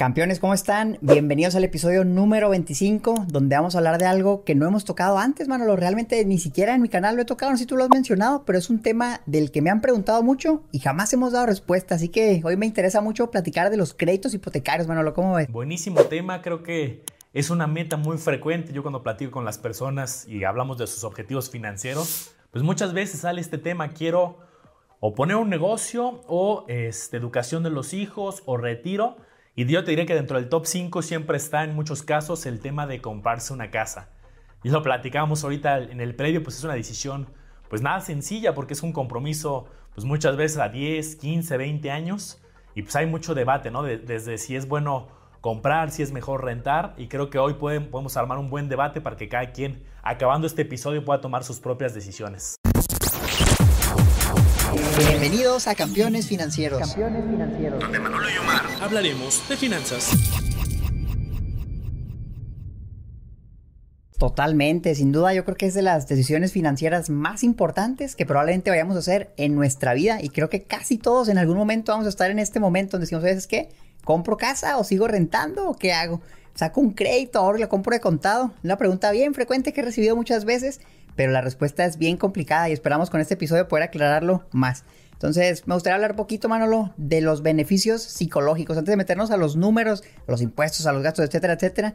Campeones, ¿cómo están? Bienvenidos al episodio número 25, donde vamos a hablar de algo que no hemos tocado antes, Manolo. Realmente ni siquiera en mi canal lo he tocado, no sé si tú lo has mencionado, pero es un tema del que me han preguntado mucho y jamás hemos dado respuesta. Así que hoy me interesa mucho platicar de los créditos hipotecarios, Manolo. ¿Cómo ves? Buenísimo tema, creo que es una meta muy frecuente. Yo cuando platico con las personas y hablamos de sus objetivos financieros, pues muchas veces sale este tema, quiero o poner un negocio o este, educación de los hijos o retiro. Y yo te diré que dentro del top 5 siempre está en muchos casos el tema de comprarse una casa. Y lo platicamos ahorita en el predio, pues es una decisión pues nada sencilla porque es un compromiso pues muchas veces a 10, 15, 20 años y pues hay mucho debate, ¿no? desde si es bueno comprar, si es mejor rentar y creo que hoy podemos armar un buen debate para que cada quien acabando este episodio pueda tomar sus propias decisiones. Bienvenidos a Campeones Financieros. Campeones Financieros. Donde Manolo y Omar hablaremos de finanzas. Totalmente, sin duda yo creo que es de las decisiones financieras más importantes que probablemente vayamos a hacer en nuestra vida y creo que casi todos en algún momento vamos a estar en este momento donde decimos, ¿sabes qué? ¿Compro casa o sigo rentando o qué hago? ¿Saco un crédito ahora la compro de contado? Una pregunta bien frecuente que he recibido muchas veces pero la respuesta es bien complicada y esperamos con este episodio poder aclararlo más. Entonces, me gustaría hablar un poquito, Manolo, de los beneficios psicológicos. Antes de meternos a los números, a los impuestos, a los gastos, etcétera, etcétera.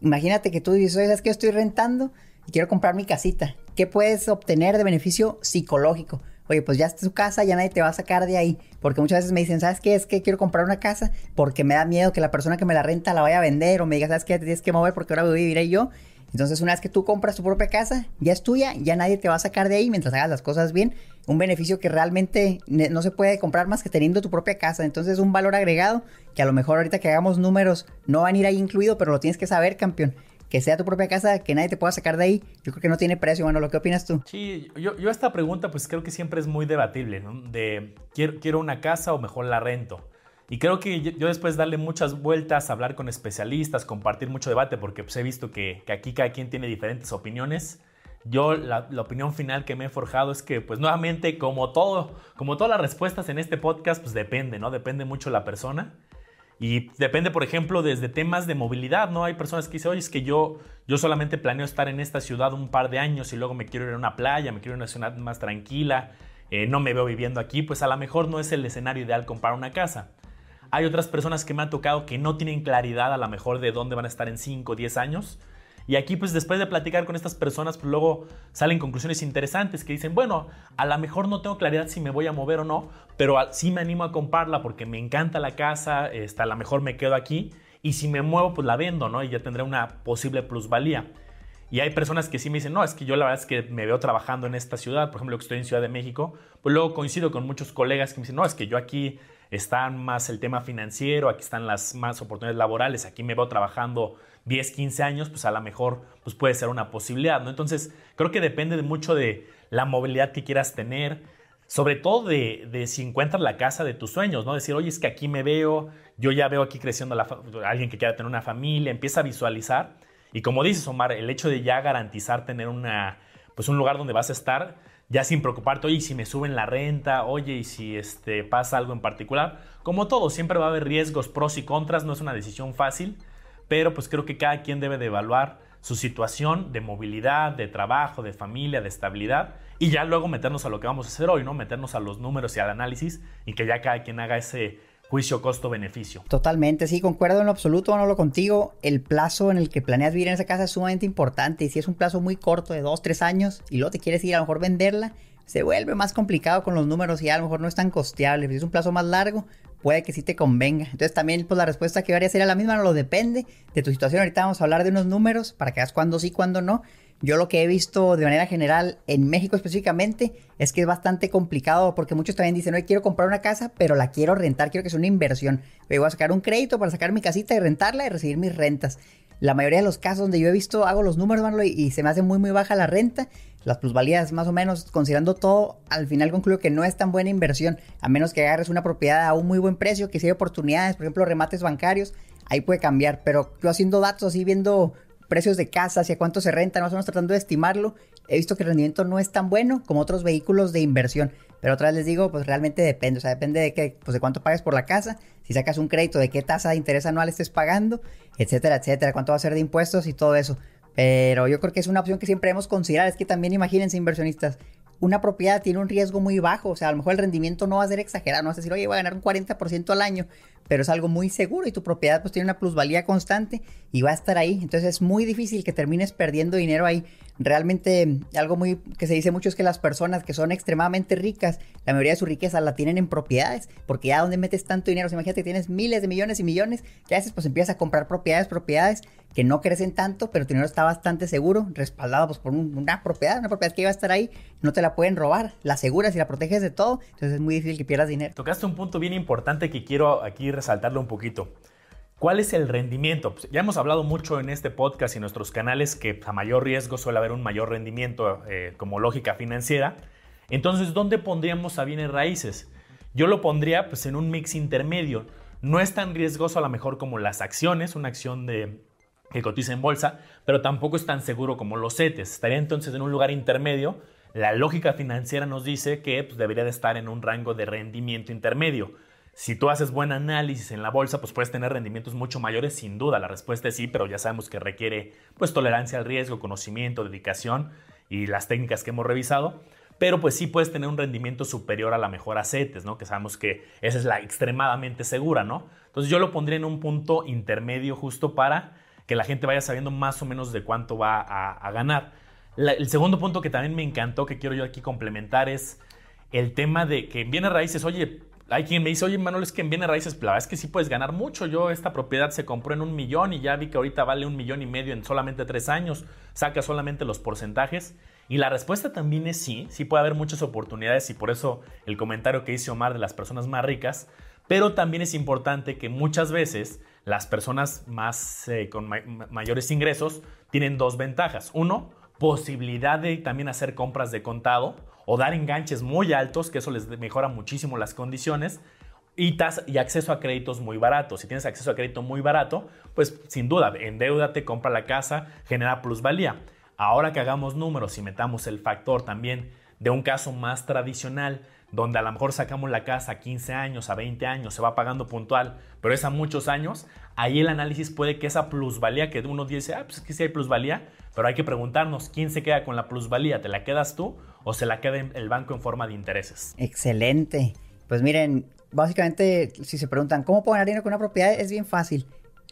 Imagínate que tú dices, oye, ¿sabes que estoy rentando y quiero comprar mi casita? ¿Qué puedes obtener de beneficio psicológico? Oye, pues ya está tu casa, ya nadie te va a sacar de ahí. Porque muchas veces me dicen, ¿sabes qué? Es que quiero comprar una casa porque me da miedo que la persona que me la renta la vaya a vender o me diga, ¿sabes qué? Te tienes que mover porque ahora voy yo. Entonces, una vez que tú compras tu propia casa, ya es tuya, ya nadie te va a sacar de ahí mientras hagas las cosas bien. Un beneficio que realmente no se puede comprar más que teniendo tu propia casa. Entonces, un valor agregado que a lo mejor ahorita que hagamos números no van a ir ahí incluido, pero lo tienes que saber, campeón. Que sea tu propia casa, que nadie te pueda sacar de ahí, yo creo que no tiene precio. Bueno, ¿lo que opinas tú? Sí, yo, yo esta pregunta pues creo que siempre es muy debatible, ¿no? De, ¿quiero, ¿quiero una casa o mejor la rento? Y creo que yo después darle muchas vueltas, hablar con especialistas, compartir mucho debate, porque pues he visto que, aquí cada quien tiene diferentes opiniones. Yo la, opinión final que me he forjado es que pues nuevamente como todo, como todas las respuestas en este podcast pues depende, ¿no? Depende mucho la persona. Y depende, por ejemplo, desde temas de movilidad, ¿no? Hay personas que dicen, oye, es que yo, yo solamente planeo estar en esta ciudad un par de años y luego me quiero ir a una playa, me quiero ir a una ciudad más tranquila, eh, no me veo viviendo aquí, pues a lo mejor no es el escenario ideal comprar una casa. Hay otras personas que me han tocado que no tienen claridad a lo mejor de dónde van a estar en 5 o 10 años. Y aquí pues después de platicar con estas personas, pues luego salen conclusiones interesantes que dicen, bueno, a lo mejor no tengo claridad si me voy a mover o no, pero sí me animo a comprarla porque me encanta la casa, este, a lo mejor me quedo aquí y si me muevo pues la vendo, ¿no? Y ya tendré una posible plusvalía. Y hay personas que sí me dicen, no, es que yo la verdad es que me veo trabajando en esta ciudad, por ejemplo, que estoy en Ciudad de México, pues luego coincido con muchos colegas que me dicen, no, es que yo aquí está más el tema financiero, aquí están las más oportunidades laborales, aquí me veo trabajando 10, 15 años, pues a lo mejor pues puede ser una posibilidad, ¿no? Entonces, creo que depende de mucho de la movilidad que quieras tener, sobre todo de, si encuentras la casa de tus sueños, ¿no? Decir, oye, es que aquí me veo, yo ya veo aquí creciendo alguien que quiera tener una familia, empieza a visualizar. Y como dices, Omar, el hecho de ya garantizar tener una, pues un lugar donde vas a estar, ya sin preocuparte, oye, y si me suben la renta, oye, y si este, pasa algo en particular. Como todo, siempre va a haber riesgos, pros y contras, no es una decisión fácil, pero pues creo que cada quien debe de evaluar su situación de movilidad, de trabajo, de familia, de estabilidad, y ya luego meternos a lo que vamos a hacer hoy, ¿no? Meternos a los números y al análisis y que ya cada quien haga ese juicio costo-beneficio. Totalmente, sí, concuerdo en lo absoluto, lo contigo. El plazo en el que planeas vivir en esa casa es sumamente importante y si es un plazo muy corto de dos, tres años y luego te quieres ir a lo mejor venderla, se vuelve más complicado con los números y a lo mejor no es tan costeable. Si es un plazo más largo, puede que sí te convenga. Entonces también pues la respuesta que varía sería la misma, no lo depende de tu situación. Ahorita vamos a hablar de unos números para que veas cuándo sí, cuándo no. Yo lo que he visto de manera general en México específicamente es que es bastante complicado porque muchos también dicen, no, quiero comprar una casa, pero la quiero rentar, quiero que sea una inversión. voy a sacar un crédito para sacar mi casita y rentarla y recibir mis rentas. La mayoría de los casos donde yo he visto, hago los números, y se me hace muy, muy baja la renta. Las plusvalías, más o menos, considerando todo, al final concluyo que no es tan buena inversión, a menos que agarres una propiedad a un muy buen precio, que si hay oportunidades, por ejemplo, remates bancarios, ahí puede cambiar. Pero yo haciendo datos así, viendo precios de casa, hacia cuánto se renta, más o menos tratando de estimarlo, he visto que el rendimiento no es tan bueno como otros vehículos de inversión. Pero otra vez les digo, pues realmente depende, o sea, depende de, que, pues de cuánto pagues por la casa, si sacas un crédito, de qué tasa de interés anual estés pagando, etcétera, etcétera, cuánto va a ser de impuestos y todo eso. Pero yo creo que es una opción que siempre hemos considerado. Es que también imagínense, inversionistas, una propiedad tiene un riesgo muy bajo. O sea, a lo mejor el rendimiento no va a ser exagerado. No vas a decir, oye, voy a ganar un 40% al año pero es algo muy seguro y tu propiedad pues tiene una plusvalía constante y va a estar ahí. Entonces es muy difícil que termines perdiendo dinero ahí. Realmente algo muy que se dice mucho es que las personas que son extremadamente ricas, la mayoría de su riqueza la tienen en propiedades, porque ya donde metes tanto dinero, imagínate que tienes miles de millones y millones, ¿qué haces? Pues empiezas a comprar propiedades, propiedades que no crecen tanto, pero tu dinero está bastante seguro, respaldado pues, por una propiedad, una propiedad que iba a estar ahí, no te la pueden robar, la aseguras y la proteges de todo, entonces es muy difícil que pierdas dinero. Tocaste un punto bien importante que quiero aquí resaltarlo un poquito. ¿Cuál es el rendimiento? Pues, ya hemos hablado mucho en este podcast y en nuestros canales que a mayor riesgo suele haber un mayor rendimiento eh, como lógica financiera. Entonces, ¿dónde pondríamos a bienes raíces? Yo lo pondría pues, en un mix intermedio. No es tan riesgoso a lo mejor como las acciones, una acción de, que cotiza en bolsa, pero tampoco es tan seguro como los CETES. Estaría entonces en un lugar intermedio. La lógica financiera nos dice que pues, debería de estar en un rango de rendimiento intermedio. Si tú haces buen análisis en la bolsa, pues puedes tener rendimientos mucho mayores, sin duda. La respuesta es sí, pero ya sabemos que requiere pues tolerancia al riesgo, conocimiento, dedicación y las técnicas que hemos revisado. Pero pues sí puedes tener un rendimiento superior a la mejor CETES, ¿no? Que sabemos que esa es la extremadamente segura, ¿no? Entonces yo lo pondría en un punto intermedio justo para que la gente vaya sabiendo más o menos de cuánto va a, ganar. el segundo punto que también me encantó, que quiero yo aquí complementar, es el tema de que viene raíces, oye, hay quien me dice, oye, Manuel, es que en bienes raíces, la verdad es que sí puedes ganar mucho. Yo, esta propiedad se compró en un millón y ya vi que ahorita vale un millón y medio en solamente tres años. Saca solamente los porcentajes. Y la respuesta también es sí, sí puede haber muchas oportunidades y por eso el comentario que hizo Omar de las personas más ricas. Pero también es importante que muchas veces las personas más eh, con mayores ingresos tienen dos ventajas. Uno, posibilidad de también hacer compras de contado o dar enganches muy altos, que eso les mejora muchísimo las condiciones. Y, y acceso a créditos muy baratos. Si tienes acceso a crédito muy barato, pues sin duda, endeudate, compra la casa, genera plusvalía. Ahora que hagamos números y metamos el factor también de un caso más tradicional, donde a lo mejor sacamos la casa a 15 años, a 20 años, se va pagando puntual, pero es a muchos años, ahí el análisis puede que esa plusvalía que uno dice, ah, pues es que sí hay plusvalía, pero hay que preguntarnos, ¿quién se queda con la plusvalía? ¿Te la quedas tú o se la queda el banco en forma de intereses? Excelente. Pues miren, básicamente, si se preguntan, ¿cómo puedo ganar dinero con una propiedad? Es bien fácil.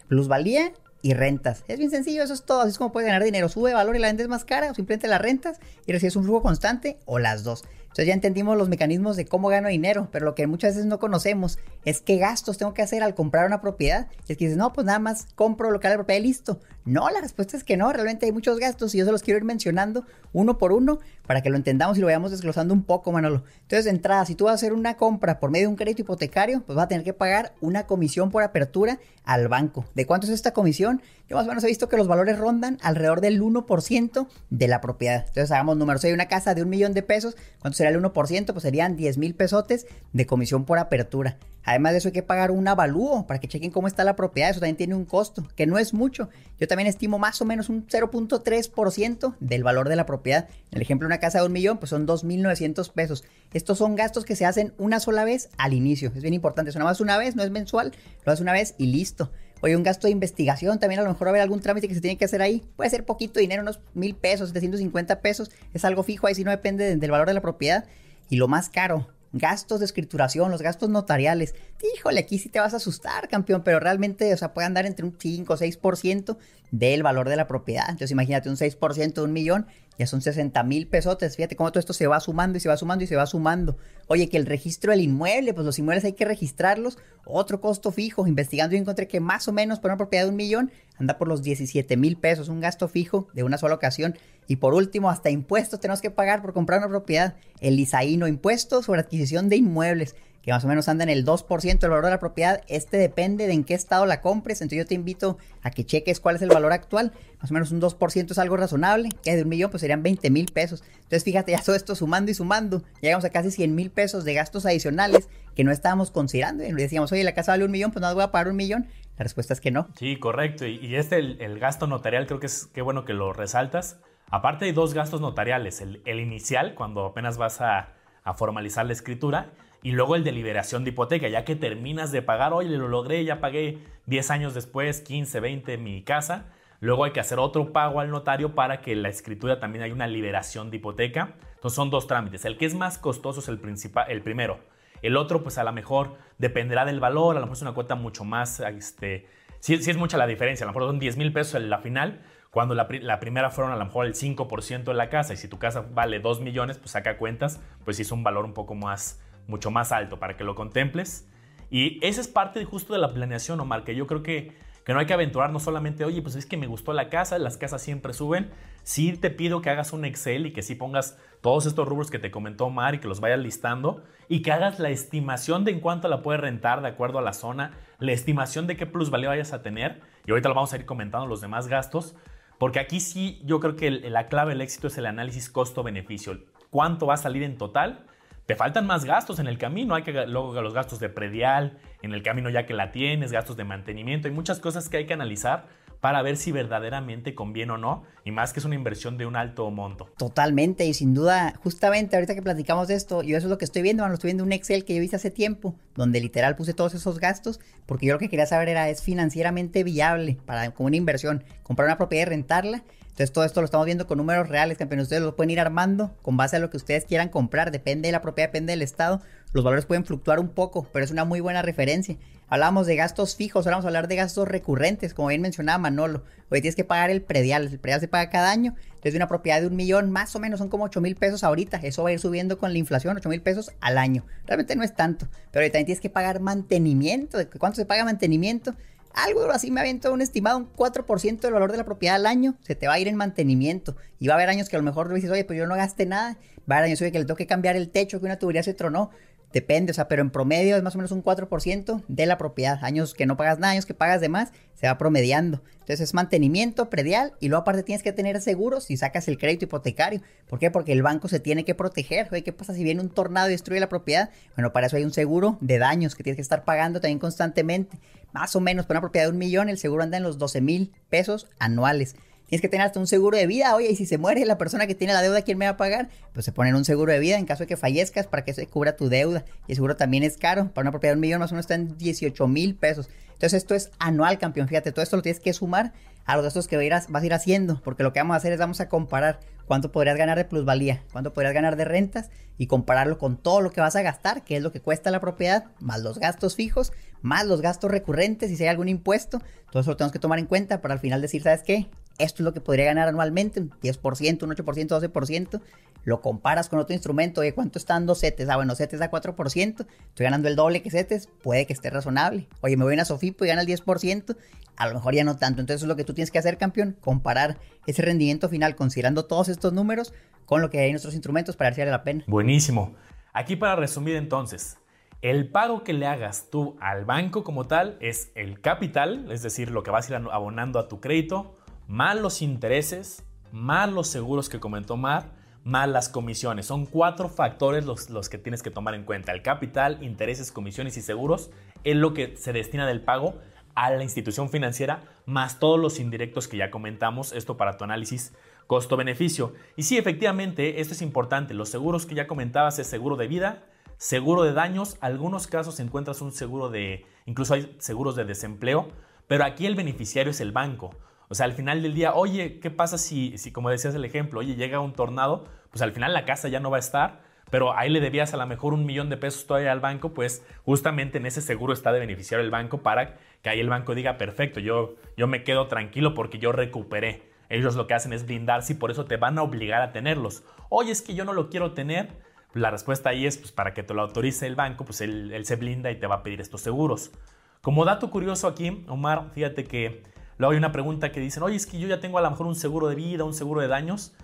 Plusvalía y rentas. Es bien sencillo, eso es todo. Así es como puedes ganar dinero. Sube valor y la vendes más cara o simplemente la rentas y recibes un flujo constante o las dos. Entonces ya entendimos los mecanismos de cómo gano dinero, pero lo que muchas veces no conocemos es qué gastos tengo que hacer al comprar una propiedad. Es que dices, no, pues nada más compro lo que la propiedad y listo. No, la respuesta es que no, realmente hay muchos gastos y yo se los quiero ir mencionando uno por uno para que lo entendamos y lo vayamos desglosando un poco, Manolo. Entonces, de entrada, si tú vas a hacer una compra por medio de un crédito hipotecario, pues vas a tener que pagar una comisión por apertura al banco. ¿De cuánto es esta comisión? Yo más o menos he visto que los valores rondan alrededor del 1% de la propiedad. Entonces, hagamos números. Si hay una casa de un millón de pesos, ¿cuánto sería el 1%? Pues serían 10 mil pesotes de comisión por apertura. Además de eso hay que pagar un avalúo para que chequen cómo está la propiedad. Eso también tiene un costo, que no es mucho. Yo también estimo más o menos un 0.3% del valor de la propiedad. En el ejemplo, una casa de un millón, pues son 2.900 pesos. Estos son gastos que se hacen una sola vez al inicio. Es bien importante. Eso nada más una vez, no es mensual. Lo haces una vez y listo. Oye, un gasto de investigación, también a lo mejor va a haber algún trámite que se tiene que hacer ahí. Puede ser poquito dinero, unos mil pesos, 750 pesos. Es algo fijo ahí, si no depende del valor de la propiedad. Y lo más caro, gastos de escrituración, los gastos notariales. Híjole, aquí sí te vas a asustar, campeón, pero realmente, o sea, puede andar entre un 5 o 6% del valor de la propiedad. Entonces, imagínate un 6% de un millón, ya son 60 mil pesotes. Fíjate cómo todo esto se va sumando y se va sumando y se va sumando. Oye, que el registro del inmueble, pues los inmuebles hay que registrarlos. Otro costo fijo. Investigando, yo encontré que más o menos por una propiedad de un millón anda por los 17 mil pesos, un gasto fijo de una sola ocasión. Y por último, hasta impuestos tenemos que pagar por comprar una propiedad. El ISAINO, impuesto sobre adquisición de inmuebles, que más o menos anda en el 2% del valor de la propiedad. Este depende de en qué estado la compres. Entonces yo te invito a que cheques cuál es el valor actual. Más o menos un 2% es algo razonable. Que de un millón pues serían 20 mil pesos. Entonces fíjate, ya todo esto sumando y sumando. Llegamos a casi 100 mil pesos de gastos adicionales que no estábamos considerando. Y decíamos, oye, la casa vale un millón, pues no voy a pagar un millón. La respuesta es que no. Sí, correcto. Y, este, el, gasto notarial, creo que es qué bueno que lo resaltas. Aparte hay dos gastos notariales. El, inicial, cuando apenas vas a, formalizar la escritura, y luego el de liberación de hipoteca, ya que terminas de pagar, oye, lo logré, ya pagué 10 años después, 15, 20 mi casa, luego hay que hacer otro pago al notario para que la escritura también haya una liberación de hipoteca. Entonces son dos trámites. El que es más costoso es el, principal, el primero. El otro, pues a lo mejor dependerá del valor, a lo mejor es una cuota mucho más, este, sí, es mucha la diferencia, a lo mejor son 10 mil pesos en la final, cuando la, primera fueron a lo mejor el 5% de la casa y si tu casa vale 2 millones, pues saca cuentas, pues sí es un valor un poco más, mucho más alto para que lo contemples. Y esa es parte justo de la planeación, Omar, que yo creo que, que no hay que aventurarnos solamente, oye, pues es que me gustó la casa, las casas siempre suben. Sí te pido que hagas un Excel y que sí pongas todos estos rubros que te comentó Omar y que los vayas listando y que hagas la estimación de en cuánto la puedes rentar de acuerdo a la zona, la estimación de qué plusvalía vayas a tener. Y ahorita lo vamos a ir comentando los demás gastos, porque aquí sí yo creo que la clave del éxito es el análisis costo-beneficio. ¿Cuánto va a salir en total? Te faltan más gastos en el camino. Hay que luego los gastos de predial, en el camino ya que la tienes, gastos de mantenimiento. Hay muchas cosas que hay que analizar para ver si verdaderamente conviene o no, y más que es una inversión de un alto monto. Totalmente, y sin duda, justamente ahorita que platicamos de esto, yo eso es lo que estoy viendo, estoy viendo un Excel que yo hice hace tiempo, donde literal puse todos esos gastos, porque yo lo que quería saber era, ¿es financieramente viable para como una inversión comprar una propiedad y rentarla? Entonces todo esto lo estamos viendo con números reales, campeones. Ustedes lo pueden ir armando con base a lo que ustedes quieran comprar. Depende de la propiedad, depende del estado. Los valores pueden fluctuar un poco, pero es una muy buena referencia. Hablábamos de gastos fijos, ahora vamos a hablar de gastos recurrentes, como bien mencionaba Manolo. Hoy tienes que pagar el predial, el predial se paga cada año. Entonces una propiedad de un millón, más o menos son como 8 mil pesos ahorita. Eso va a ir subiendo con la inflación, 8 mil pesos al año. Realmente no es tanto, pero también tienes que pagar mantenimiento. ¿Cuánto se paga mantenimiento? Algo así me aviento un estimado, un 4% del valor de la propiedad al año, se te va a ir en mantenimiento. Y va a haber años que a lo mejor dices, oye, pues yo no gasté nada. Va a haber años que le tengo que cambiar el techo, que una tubería se tronó. Depende, o sea, pero en promedio es más o menos un 4% de la propiedad. Años que no pagas nada, años que pagas de más, se va promediando. Entonces es mantenimiento predial y luego aparte tienes que tener seguros si sacas el crédito hipotecario. ¿Por qué? Porque el banco se tiene que proteger. ¿qué pasa si viene un tornado y destruye la propiedad? Bueno, para eso hay un seguro de daños que tienes que estar pagando también constantemente. Más o menos, para una propiedad de un millón, el seguro anda en los 12 mil pesos anuales. Tienes que tener hasta un seguro de vida. Oye, y si se muere la persona que tiene la deuda, ¿quién me va a pagar? Pues se ponen un seguro de vida en caso de que fallezcas para que se cubra tu deuda. Y el seguro también es caro. Para una propiedad de un millón más o menos está en 18 mil pesos. Entonces esto es anual, campeón. Fíjate, todo esto lo tienes que sumar a los gastos que vas a ir haciendo. Porque lo que vamos a hacer es vamos a comparar cuánto podrías ganar de plusvalía, cuánto podrías ganar de rentas y compararlo con todo lo que vas a gastar, que es lo que cuesta la propiedad, más los gastos fijos, más los gastos recurrentes si hay algún impuesto. Todo eso lo tenemos que tomar en cuenta para al final decir, ¿sabes qué? Esto es lo que podría ganar anualmente, un 10%, un 8%, 12%, lo comparas con otro instrumento, de ¿cuánto están dos CETES? Ah, bueno, CETES da 4%, estoy ganando el doble que CETES, puede que esté razonable. Oye, me voy a Sofipo y gana el 10%, a lo mejor ya no tanto. Entonces, es lo que tú tienes que hacer, campeón, comparar ese rendimiento final considerando todos estos números con lo que hay en nuestros instrumentos para ver si vale la pena. Buenísimo. Aquí para resumir entonces, el pago que le hagas tú al banco como tal es el capital, es decir, lo que vas a ir abonando a tu crédito más los intereses, más los seguros que comentó Mar, más las comisiones. Son cuatro factores los, los, que tienes que tomar en cuenta. El capital, intereses, comisiones y seguros es lo que se destina del pago a la institución financiera, más todos los indirectos que ya comentamos. Esto para tu análisis costo-beneficio. Y sí, efectivamente, esto es importante. Los seguros que ya comentabas es seguro de vida, seguro de daños. Algunos casos encuentras un seguro de, incluso hay seguros de desempleo, pero aquí el beneficiario es el banco. O sea, al final del día, oye, ¿qué pasa si, si, como decías el ejemplo, oye, llega un tornado, pues al final la casa ya no va a estar, pero ahí le debías a lo mejor un millón de pesos todavía al banco, pues justamente en ese seguro está de beneficiar el banco para que ahí el banco diga, perfecto, yo, yo me quedo tranquilo porque yo recuperé. Ellos lo que hacen es blindarse y por eso te van a obligar a tenerlos. Oye, es que yo no lo quiero tener. La respuesta ahí es, pues para que te lo autorice el banco, pues él, él se blinda y te va a pedir estos seguros. Como dato curioso aquí, Omar, fíjate que Luego hay una pregunta que dicen, oye, es que yo ya tengo a lo mejor un seguro de vida, un seguro de daños.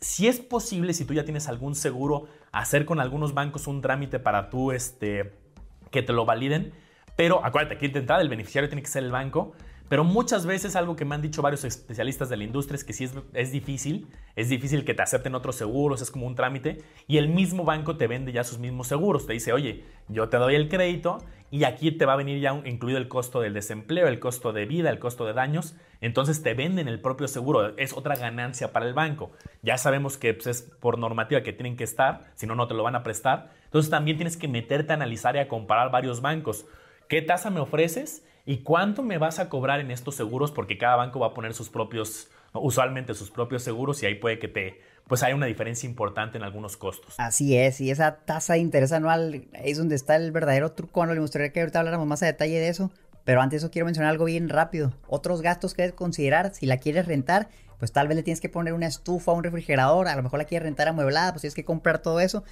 Si es posible, si tú ya tienes algún seguro, hacer con algunos bancos un trámite para tú, este, que te lo validen. Pero acuérdate, aquí de el beneficiario tiene que ser el banco. Pero muchas veces algo que me han dicho varios especialistas de la industria es que sí es, es, difícil, es difícil que te acepten otros seguros, es como un trámite, y el mismo banco te vende ya sus mismos seguros. Te dice, oye, yo te doy el crédito y aquí te va a venir ya incluido el costo del desempleo, el costo de vida, el costo de daños. Entonces te venden el propio seguro, es otra ganancia para el banco. Ya sabemos que pues, es por normativa que tienen que estar, si no, no te lo van a prestar. Entonces también tienes que meterte a analizar y a comparar varios bancos. ¿Qué tasa me ofreces? ¿Y cuánto me vas a cobrar en estos seguros? Porque cada banco va a poner sus propios, usualmente sus propios seguros y ahí puede que te, pues hay una diferencia importante en algunos costos. Así es, y esa tasa de interés anual es donde está el verdadero truco. No le gustaría que ahorita habláramos más a detalle de eso, pero antes eso quiero mencionar algo bien rápido. Otros gastos que debes considerar si la quieres rentar pues tal vez le tienes que poner una estufa, un refrigerador, a lo mejor la quieres rentar amueblada, pues tienes que comprar todo eso.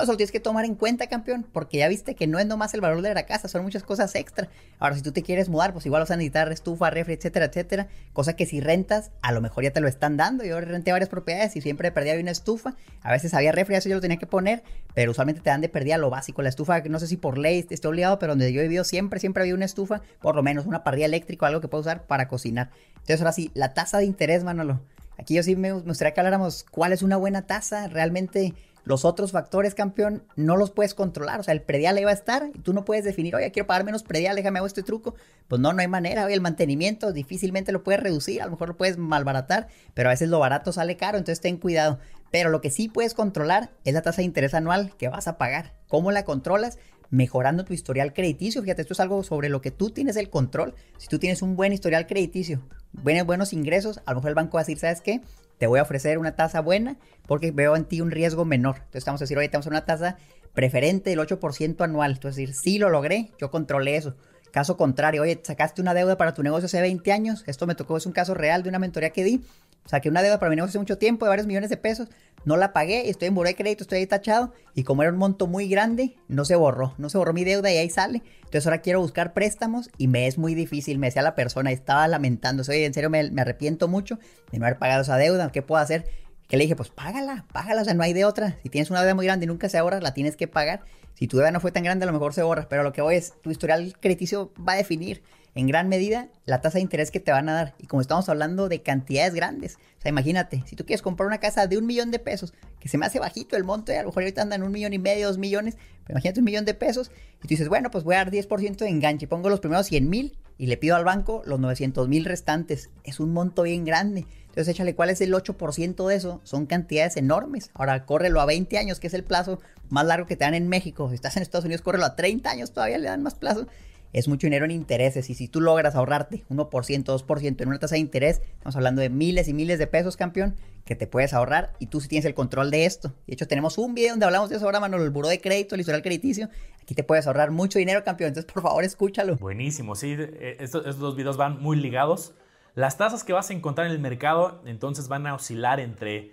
Eso tienes que tomar en cuenta, campeón, porque ya viste que no es nomás el valor de la casa, son muchas cosas extra. Ahora, si tú te quieres mudar, pues igual vas a necesitar estufa, refri, etcétera, etcétera. Cosa que si rentas, a lo mejor ya te lo están dando. Yo renté varias propiedades y siempre perdía una estufa. A veces había refri, eso yo lo tenía que poner, pero usualmente te dan de perdida lo básico. La estufa, no sé si por ley esté obligado, pero donde yo he vivido siempre, siempre había una estufa, por lo menos una parrilla eléctrica algo que puedo usar para cocinar. Entonces, ahora sí, la tasa de interés, Manolo Aquí yo sí me gustaría que habláramos cuál es una buena tasa. Realmente los otros factores, campeón, no los puedes controlar. O sea, el predial ahí va a estar y tú no puedes definir, oye, quiero pagar menos predial, déjame hago este truco. Pues no, no hay manera. Oye, el mantenimiento difícilmente lo puedes reducir, a lo mejor lo puedes malbaratar, pero a veces lo barato sale caro, entonces ten cuidado. Pero lo que sí puedes controlar es la tasa de interés anual que vas a pagar. ¿Cómo la controlas? mejorando tu historial crediticio. Fíjate, esto es algo sobre lo que tú tienes el control. Si tú tienes un buen historial crediticio, buenos, buenos ingresos, a lo mejor el banco va a decir, ¿sabes qué? Te voy a ofrecer una tasa buena porque veo en ti un riesgo menor. Entonces estamos a decir, oye, tenemos una tasa preferente del 8% anual. Entonces decir, sí lo logré, yo controlé eso. Caso contrario, oye, sacaste una deuda para tu negocio hace 20 años. Esto me tocó, es un caso real de una mentoría que di. Saqué una deuda para mi negocio hace mucho tiempo de varios millones de pesos no la pagué, estoy en buró de crédito, estoy ahí tachado y como era un monto muy grande, no se borró, no se borró mi deuda y ahí sale. Entonces ahora quiero buscar préstamos y me es muy difícil, me decía la persona, estaba lamentando, oye, en serio me, me arrepiento mucho de no haber pagado esa deuda, ¿qué puedo hacer? Que le dije, pues págala, págala, o sea, no hay de otra. Si tienes una deuda muy grande y nunca se ahorra, la tienes que pagar. Si tu deuda no fue tan grande, a lo mejor se borra, pero lo que voy es, tu historial crediticio va a definir en gran medida la tasa de interés que te van a dar. Y como estamos hablando de cantidades grandes, o sea, imagínate, si tú quieres comprar una casa de un millón de pesos, que se me hace bajito el monto, y a lo mejor ahorita andan un millón y medio, dos millones, pero imagínate un millón de pesos, y tú dices, bueno, pues voy a dar 10% de enganche, pongo los primeros 100 mil y le pido al banco los 900 mil restantes. Es un monto bien grande. Entonces échale cuál es el 8% de eso. Son cantidades enormes. Ahora córrelo a 20 años, que es el plazo más largo que te dan en México. Si estás en Estados Unidos, córrelo a 30 años, todavía le dan más plazo es mucho dinero en intereses. Y si tú logras ahorrarte 1%, 2% en una tasa de interés, estamos hablando de miles y miles de pesos, campeón, que te puedes ahorrar y tú sí tienes el control de esto. De hecho, tenemos un video donde hablamos de eso ahora, Manuel, el buro de crédito, el historial crediticio. Aquí te puedes ahorrar mucho dinero, campeón. Entonces, por favor, escúchalo. Buenísimo, sí. Eh, estos, dos videos van muy ligados. Las tasas que vas a encontrar en el mercado, entonces van a oscilar entre...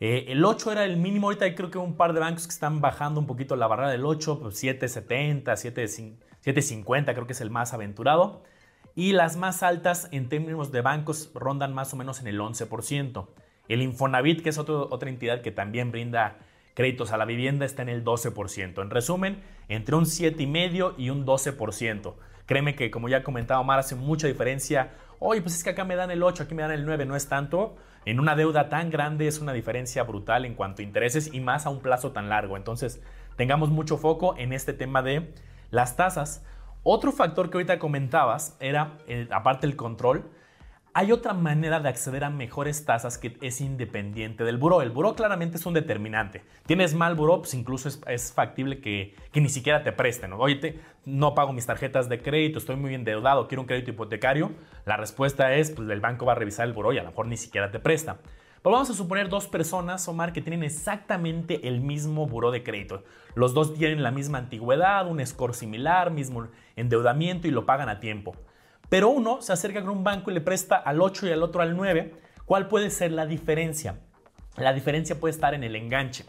Eh, el 8 era el mínimo, ahorita creo que un par de bancos que están bajando un poquito la barrera del 8, pues 7.70, 7.50 750 creo que es el más aventurado. Y las más altas en términos de bancos rondan más o menos en el 11%. El Infonavit, que es otra entidad que también brinda créditos a la vivienda, está en el 12%. En resumen, entre un 7,5% y un 12%. Créeme que, como ya comentaba Omar, hace mucha diferencia. Oye, pues es que acá me dan el 8, aquí me dan el 9, no es tanto. En una deuda tan grande es una diferencia brutal en cuanto a intereses y más a un plazo tan largo. Entonces, tengamos mucho foco en este tema de las tasas. Otro factor que ahorita comentabas era, aparte del control, hay otra manera de acceder a mejores tasas que es independiente del buró. El buró claramente es un determinante. Tienes mal buró, pues incluso es, factible que, ni siquiera te presten. Oye, no pago mis tarjetas de crédito, estoy muy endeudado, quiero un crédito hipotecario. La respuesta es, pues el banco va a revisar el buró y a lo mejor ni siquiera te presta. Pero vamos a suponer dos personas, Omar, que tienen exactamente el mismo buró de crédito. Los dos tienen la misma antigüedad, un score similar, mismo endeudamiento y lo pagan a tiempo. Pero uno se acerca con un banco y le presta al 8 y al otro al 9. ¿Cuál puede ser la diferencia? La diferencia puede estar en el enganche.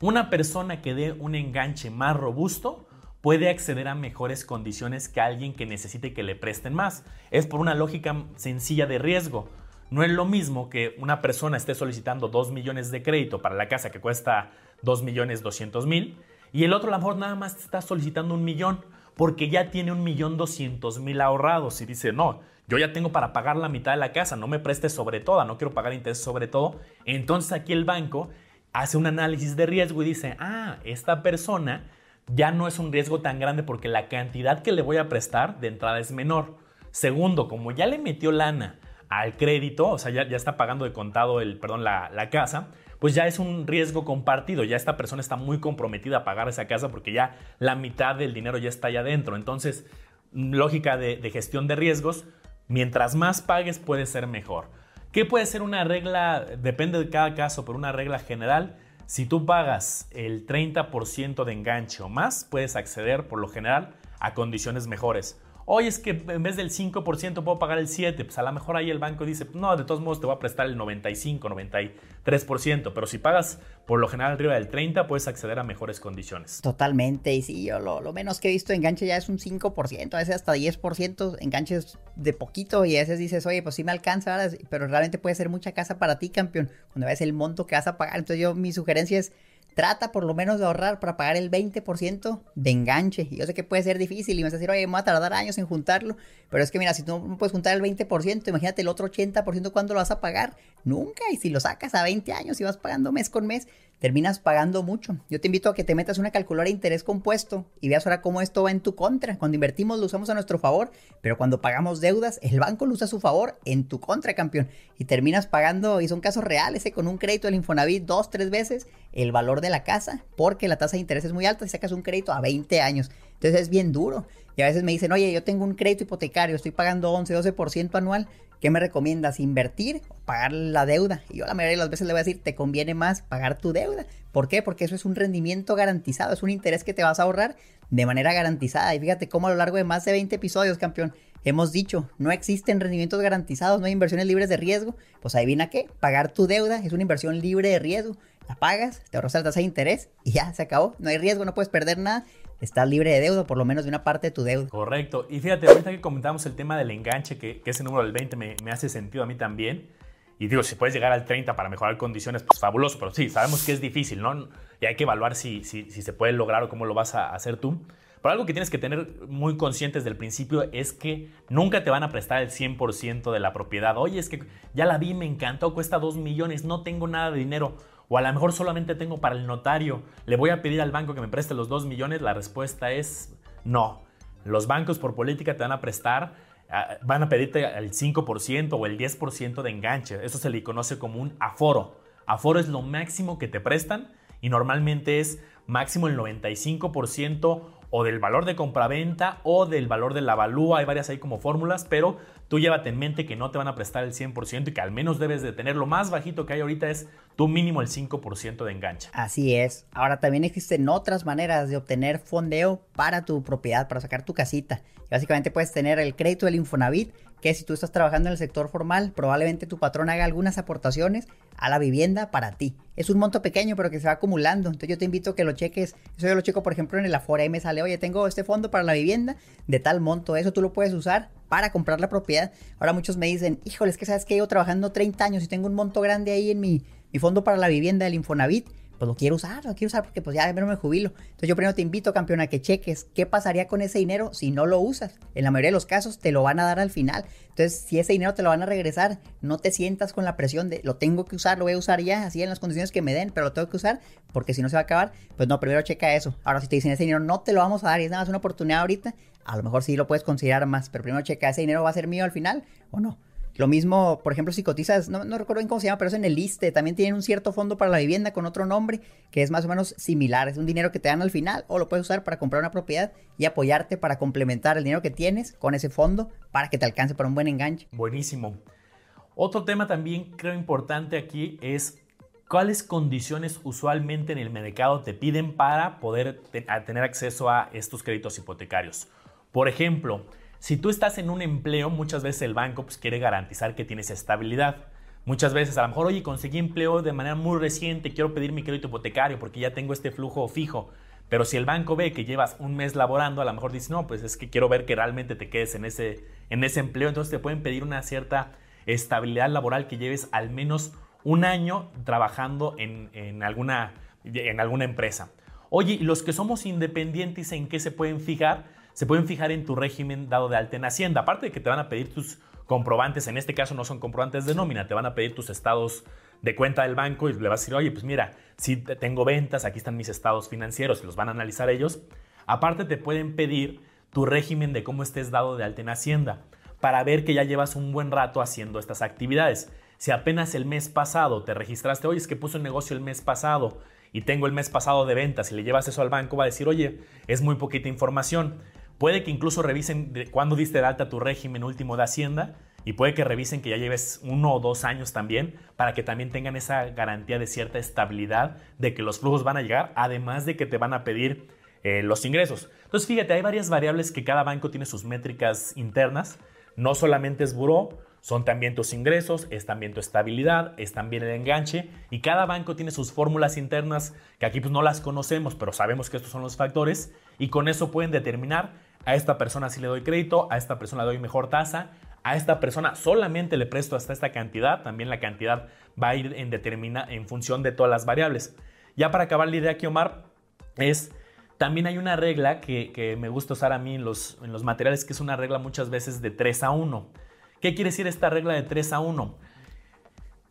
Una persona que dé un enganche más robusto puede acceder a mejores condiciones que alguien que necesite que le presten más. Es por una lógica sencilla de riesgo. No es lo mismo que una persona esté solicitando 2 millones de crédito para la casa que cuesta 2 millones 200 mil y el otro a lo mejor nada más está solicitando un millón porque ya tiene un millón doscientos mil ahorrados y dice, no, yo ya tengo para pagar la mitad de la casa, no me prestes sobre toda, no quiero pagar interés sobre todo. Entonces aquí el banco hace un análisis de riesgo y dice, ah, esta persona ya no es un riesgo tan grande porque la cantidad que le voy a prestar de entrada es menor. Segundo, como ya le metió lana al crédito, o sea, ya, está pagando de contado el, perdón, la, la casa, pues ya es un riesgo compartido, ya esta persona está muy comprometida a pagar esa casa porque ya la mitad del dinero ya está allá adentro. Entonces, lógica de, de gestión de riesgos, mientras más pagues puede ser mejor. ¿Qué puede ser una regla? Depende de cada caso, pero una regla general, si tú pagas el 30% de enganche o más, puedes acceder por lo general a condiciones mejores. Oye, es que en vez del 5% puedo pagar el 7%. Pues a lo mejor ahí el banco dice, no, de todos modos te voy a prestar el 95, 93%. Pero si pagas por lo general arriba del 30%, puedes acceder a mejores condiciones. Totalmente. Y sí, yo lo, menos que he visto enganche ya es un 5%, a veces hasta 10%. Enganches de poquito y a veces dices, oye, pues sí me alcanza, pero realmente puede ser mucha casa para ti, campeón, cuando ves el monto que vas a pagar. Entonces yo, mi sugerencia es trata por lo menos de ahorrar para pagar el 20% de enganche. Y yo sé que puede ser difícil y me vas a decir, oye, me va a tardar años en juntarlo. Pero es que mira, si tú no puedes juntar el 20%, imagínate el otro 80% cuándo lo vas a pagar. Nunca. Y si lo sacas a 20 años y vas pagando mes con mes, terminas pagando mucho. Yo te invito a que te metas una calculadora de interés compuesto y veas ahora cómo esto va en tu contra. Cuando invertimos lo usamos a nuestro favor, pero cuando pagamos deudas, el banco lo usa a su favor en tu contra, campeón. Y terminas pagando, y son casos reales, ¿eh? con un crédito del Infonavit dos, tres veces el valor de la casa, porque la tasa de interés es muy alta y sacas un crédito a 20 años. Entonces es bien duro. Y a veces me dicen, oye, yo tengo un crédito hipotecario, estoy pagando 11, 12% anual. ¿Qué me recomiendas? ¿Invertir o pagar la deuda? Y yo la mayoría de las veces le voy a decir, te conviene más pagar tu deuda. ¿Por qué? Porque eso es un rendimiento garantizado, es un interés que te vas a ahorrar de manera garantizada. Y fíjate cómo a lo largo de más de 20 episodios, campeón, hemos dicho, no existen rendimientos garantizados, no hay inversiones libres de riesgo. Pues adivina qué, pagar tu deuda es una inversión libre de riesgo. La pagas, te ahorras la tasa de interés y ya se acabó. No hay riesgo, no puedes perder nada estás libre de deuda, por lo menos de una parte de tu deuda. Correcto. Y fíjate, ahorita que comentamos el tema del enganche, que, ese número del 20 me, hace sentido a mí también. Y digo, si puedes llegar al 30 para mejorar condiciones, pues fabuloso. Pero sí, sabemos que es difícil, ¿no? Y hay que evaluar si, si, si se puede lograr o cómo lo vas a hacer tú. Pero algo que tienes que tener muy consciente desde el principio es que nunca te van a prestar el 100% de la propiedad. Oye, es que ya la vi, me encantó, cuesta 2 millones, no tengo nada de dinero. O a lo mejor solamente tengo para el notario. ¿Le voy a pedir al banco que me preste los 2 millones? La respuesta es no. Los bancos por política te van a prestar, ah, van a pedirte el 5% o el 10% de enganche. Eso se le conoce como un aforo. Aforo es lo máximo que te prestan y normalmente es máximo el 95% o del valor de compraventa o del valor de la avalúa. Hay varias ahí como fórmulas, pero tú llévate en mente que no te van a prestar el 100% y que al menos debes de tener lo más bajito que hay ahorita es tu mínimo el 5% de enganche. Así es. Ahora también existen otras maneras de obtener fondeo para tu propiedad, para sacar tu casita. básicamente puedes tener el crédito del Infonavit que si tú estás trabajando en el sector formal, probablemente tu patrón haga algunas aportaciones a la vivienda para ti. Es un monto pequeño, pero que se va acumulando. Entonces yo te invito a que lo cheques. Eso yo lo checo, por ejemplo, en el Afore. Ahí me sale, oye, tengo este fondo para la vivienda de tal monto. Eso tú lo puedes usar para comprar la propiedad. Ahora muchos me dicen, híjole, es que sabes que llevo trabajando 30 años y tengo un monto grande ahí en mi, mi fondo para la vivienda del Infonavit pues lo quiero usar, lo quiero usar porque pues ya no me jubilo. Entonces yo primero te invito, campeón, a que cheques qué pasaría con ese dinero si no lo usas. En la mayoría de los casos te lo van a dar al final. Entonces, si ese dinero te lo van a regresar, no te sientas con la presión de lo tengo que usar, lo voy a usar ya, así en las condiciones que me den, pero lo tengo que usar porque si no se va a acabar, pues no, primero checa eso. Ahora, si te dicen ese dinero no te lo vamos a dar y es nada más una oportunidad ahorita, a lo mejor sí lo puedes considerar más, pero primero checa ese dinero va a ser mío al final o no. Lo mismo, por ejemplo, si cotizas, no, no recuerdo bien cómo se llama, pero es en el ISTE, también tienen un cierto fondo para la vivienda con otro nombre que es más o menos similar. Es un dinero que te dan al final o lo puedes usar para comprar una propiedad y apoyarte para complementar el dinero que tienes con ese fondo para que te alcance para un buen enganche. Buenísimo. Otro tema también creo importante aquí es cuáles condiciones usualmente en el mercado te piden para poder tener acceso a estos créditos hipotecarios. Por ejemplo, si tú estás en un empleo, muchas veces el banco pues, quiere garantizar que tienes estabilidad. Muchas veces, a lo mejor, oye, conseguí empleo de manera muy reciente, quiero pedir mi crédito hipotecario porque ya tengo este flujo fijo. Pero si el banco ve que llevas un mes laborando, a lo mejor dice, no, pues es que quiero ver que realmente te quedes en ese, en ese empleo. Entonces te pueden pedir una cierta estabilidad laboral que lleves al menos un año trabajando en, en alguna, en alguna empresa. Oye, los que somos independientes, ¿en qué se pueden fijar? Se pueden fijar en tu régimen dado de alta en Hacienda. Aparte de que te van a pedir tus comprobantes, en este caso no son comprobantes de nómina, te van a pedir tus estados de cuenta del banco y le vas a decir, oye, pues mira, si tengo ventas, aquí están mis estados financieros y los van a analizar ellos. Aparte te pueden pedir tu régimen de cómo estés dado de alta en Hacienda para ver que ya llevas un buen rato haciendo estas actividades. Si apenas el mes pasado te registraste, oye, es que puse un negocio el mes pasado y tengo el mes pasado de ventas y le llevas eso al banco, va a decir, oye, es muy poquita información. Puede que incluso revisen cuándo diste de alta tu régimen último de Hacienda y puede que revisen que ya lleves uno o dos años también para que también tengan esa garantía de cierta estabilidad de que los flujos van a llegar, además de que te van a pedir eh, los ingresos. Entonces, fíjate, hay varias variables que cada banco tiene sus métricas internas. No solamente es buró, son también tus ingresos, es también tu estabilidad, es también el enganche y cada banco tiene sus fórmulas internas que aquí pues no las conocemos, pero sabemos que estos son los factores y con eso pueden determinar a esta persona si le doy crédito, a esta persona le doy mejor tasa, a esta persona solamente le presto hasta esta cantidad, también la cantidad va a ir en, determina, en función de todas las variables. Ya para acabar la idea aquí, Omar, es también hay una regla que, me gusta usar a mí en los, en los materiales, que es una regla muchas veces de 3 a 1. ¿Qué quiere decir esta regla de 3 a 1?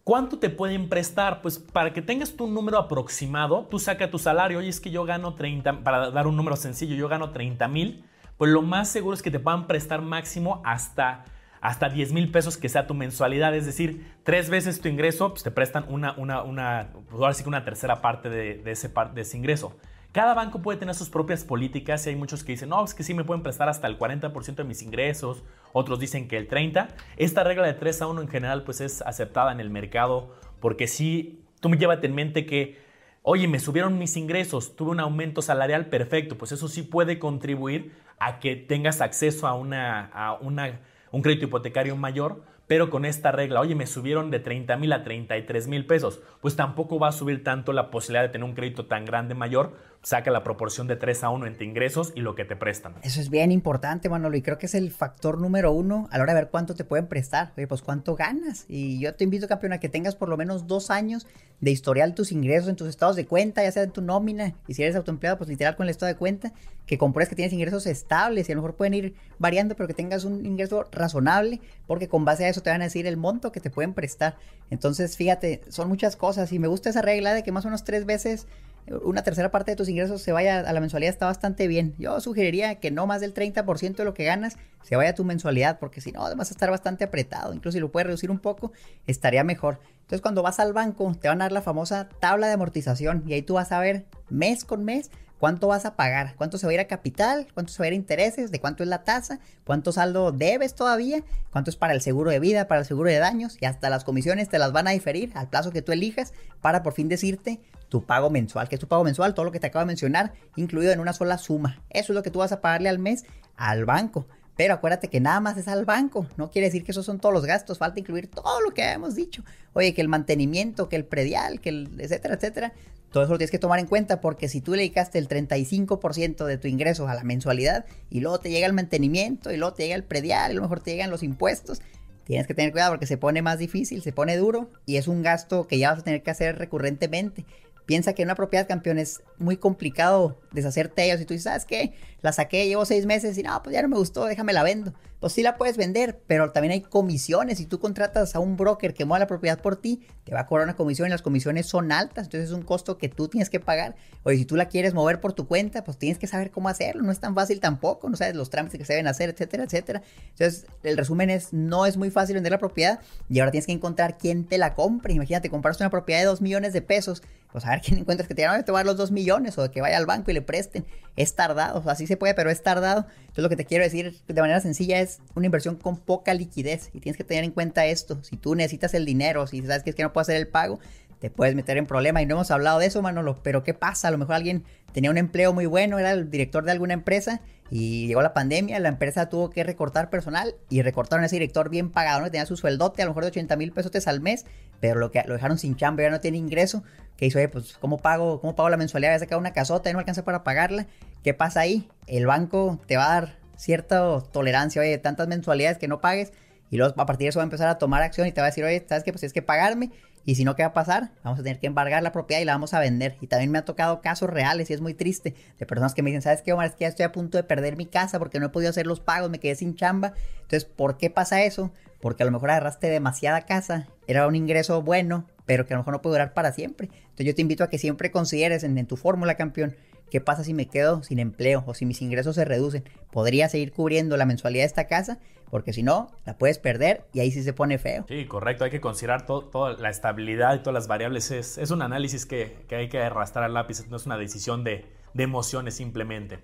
¿Cuánto te pueden prestar? Pues para que tengas tu número aproximado, tú saca tu salario, oye, es que yo gano 30, para dar un número sencillo, yo gano 30 mil, pues lo más seguro es que te puedan prestar máximo hasta, hasta 10 mil pesos que sea tu mensualidad, es decir, tres veces tu ingreso, pues te prestan una, una, una, pues ahora sí que una tercera parte de, ese, de ese ingreso. Cada banco puede tener sus propias políticas y hay muchos que dicen, no, es que sí me pueden prestar hasta el 40% de mis ingresos, otros dicen que el 30%. Esta regla de 3 a 1 en general pues es aceptada en el mercado porque sí, tú me llévate en mente que, oye, me subieron mis ingresos, tuve un aumento salarial perfecto, pues eso sí puede contribuir a que tengas acceso a, una, a una, un crédito hipotecario mayor, pero con esta regla, oye, me subieron de 30 mil a 33 mil pesos, pues tampoco va a subir tanto la posibilidad de tener un crédito tan grande mayor, saca la proporción de 3 a 1 entre ingresos y lo que te prestan. Eso es bien importante, Manolo, y creo que es el factor número uno a la hora de ver cuánto te pueden prestar. Oye, pues cuánto ganas. Y yo te invito, campeón, a que tengas por lo menos dos años de historial tus ingresos en tus estados de cuenta, ya sea en tu nómina, y si eres autoempleado, pues literal con el estado de cuenta, que compruebes que tienes ingresos estables y a lo mejor pueden ir variando, pero que tengas un ingreso razonable, porque con base a eso te van a decir el monto que te pueden prestar. Entonces, fíjate, son muchas cosas y me gusta esa regla de que más o menos tres veces una tercera parte de tus ingresos se vaya a la mensualidad está bastante bien. Yo sugeriría que no más del 30% de lo que ganas se vaya a tu mensualidad, porque si no vas a estar bastante apretado. Incluso si lo puedes reducir un poco, estaría mejor. Entonces cuando vas al banco te van a dar la famosa tabla de amortización y ahí tú vas a ver mes con mes cuánto vas a pagar, cuánto se va a ir a capital, cuánto se va a ir a intereses, de cuánto es la tasa, cuánto saldo debes todavía, cuánto es para el seguro de vida, para el seguro de daños y hasta las comisiones te las van a diferir al plazo que tú elijas para por fin decirte tu pago mensual, que es tu pago mensual, todo lo que te acabo de mencionar, incluido en una sola suma. Eso es lo que tú vas a pagarle al mes al banco. Pero acuérdate que nada más es al banco. No quiere decir que esos son todos los gastos. Falta incluir todo lo que habíamos dicho. Oye, que el mantenimiento, que el predial, que el etcétera, etcétera. Todo eso lo tienes que tomar en cuenta porque si tú le dedicaste el 35% de tu ingreso a la mensualidad y luego te llega el mantenimiento y luego te llega el predial y a lo mejor te llegan los impuestos, tienes que tener cuidado porque se pone más difícil, se pone duro y es un gasto que ya vas a tener que hacer recurrentemente. Piensa que en una propiedad campeón es muy complicado deshacerte de ellos y tú dices, ¿sabes qué? La saqué, llevo seis meses y no, pues ya no me gustó, déjame la vendo pues sí la puedes vender, pero también hay comisiones. Si tú contratas a un broker que mueva la propiedad por ti, te va a cobrar una comisión y las comisiones son altas, entonces es un costo que tú tienes que pagar. O si tú la quieres mover por tu cuenta, pues tienes que saber cómo hacerlo, no es tan fácil tampoco, no sabes los trámites que se deben hacer, etcétera, etcétera. Entonces, el resumen es, no es muy fácil vender la propiedad y ahora tienes que encontrar quién te la compre. Imagínate, compraste una propiedad de 2 millones de pesos, pues a ver quién encuentras que te, a dar los 2 millones o que vaya al banco y le presten. Es tardado, así se puede, pero es tardado. Entonces, lo que te quiero decir de manera sencilla es una inversión con poca liquidez y tienes que tener en cuenta esto. Si tú necesitas el dinero, si sabes que es que no puedo hacer el pago, te puedes meter en problema y no hemos hablado de eso, Manolo, pero ¿qué pasa? A lo mejor alguien tenía un empleo muy bueno, era el director de alguna empresa y llegó la pandemia, la empresa tuvo que recortar personal y recortaron a ese director bien pagado, ¿no? Tenía su sueldote a lo mejor de 80 mil pesos al mes, pero lo que lo dejaron sin chamba, ya no tiene ingreso, que hizo, pues, ¿cómo pago, cómo pago la mensualidad? Voy a sacar una casota y no alcanza para pagarla. ¿Qué pasa ahí? El banco te va a dar cierta tolerancia, oye, tantas mensualidades que no pagues, y luego a partir de eso va a empezar a tomar acción y te va a decir, oye, ¿sabes qué? Pues tienes que pagarme. Y si no, ¿qué va a pasar? Vamos a tener que embargar la propiedad y la vamos a vender. Y también me ha tocado casos reales y es muy triste de personas que me dicen, ¿sabes qué, Omar? Es que ya estoy a punto de perder mi casa porque no he podido hacer los pagos, me quedé sin chamba. Entonces, ¿por qué pasa eso? porque a lo mejor agarraste demasiada casa, era un ingreso bueno, pero que a lo mejor no puede durar para siempre. Entonces yo te invito a que siempre consideres en, tu fórmula campeón, ¿qué pasa si me quedo sin empleo o si mis ingresos se reducen? ¿Podría seguir cubriendo la mensualidad de esta casa? Porque si no, la puedes perder y ahí sí se pone feo. Sí, correcto. Hay que considerar toda la estabilidad y todas las variables. Es, un análisis que, hay que arrastrar al lápiz. No es una decisión de, de emociones simplemente.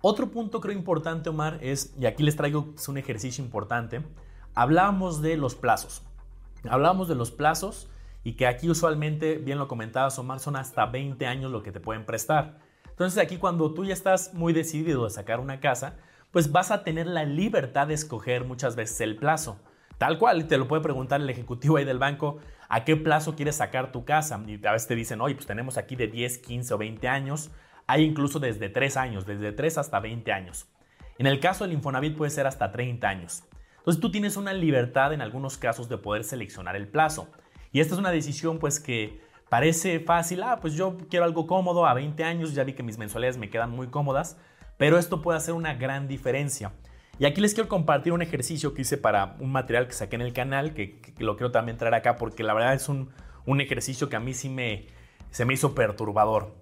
Otro punto creo importante, Omar, es, y aquí les traigo un ejercicio importante, hablábamos de los plazos. Hablábamos de los plazos y que aquí usualmente, bien lo comentabas, Omar, son hasta 20 años lo que te pueden prestar. Entonces aquí cuando tú ya estás muy decidido de sacar una casa, pues vas a tener la libertad de escoger muchas veces el plazo. Tal cual, te lo puede preguntar el ejecutivo ahí del banco, ¿a qué plazo quieres sacar tu casa? Y a veces te dicen, oye, pues tenemos aquí de 10, 15 o 20 años. Hay incluso desde 3 años, desde 3 hasta 20 años. En el caso del Infonavit puede ser hasta 30 años. Entonces tú tienes una libertad en algunos casos de poder seleccionar el plazo. Y esta es una decisión pues que parece fácil, ah, pues yo quiero algo cómodo a 20 años, ya vi que mis mensualidades me quedan muy cómodas, pero esto puede hacer una gran diferencia. Y aquí les quiero compartir un ejercicio que hice para un material que saqué en el canal, que, lo quiero también traer acá porque la verdad es un, un ejercicio que a mí sí me, se me hizo perturbador.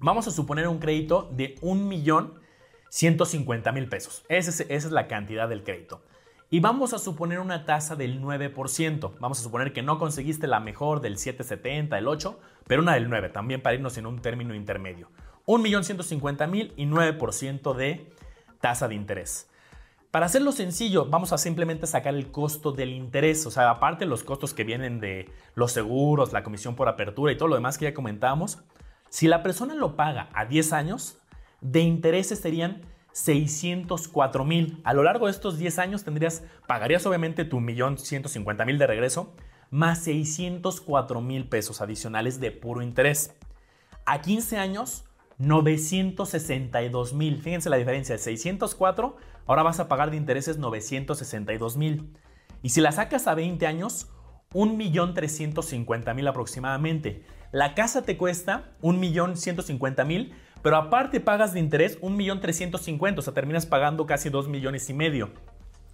Vamos a suponer un crédito de 1.150.000 pesos. Esa es, la cantidad del crédito. Y vamos a suponer una tasa del 9%. Vamos a suponer que no conseguiste la mejor del 770, el 8, pero una del 9, también para irnos en un término intermedio. 1.150.000 y 9% de tasa de interés. Para hacerlo sencillo, vamos a simplemente sacar el costo del interés, o sea, aparte los costos que vienen de los seguros, la comisión por apertura y todo lo demás que ya comentamos, si la persona lo paga a 10 años, de intereses serían 604 mil. A lo largo de estos 10 años tendrías, pagarías obviamente tu millón 150 mil de regreso, más 604 mil pesos adicionales de puro interés. A 15 años, 962 mil. Fíjense la diferencia, de 604, ahora vas a pagar de intereses 962 mil. Y si la sacas a 20 años, 1.350.000 aproximadamente. La casa te cuesta 1.150.000, pero aparte pagas de interés 1.350.000, o sea, terminas pagando casi 2 millones y medio.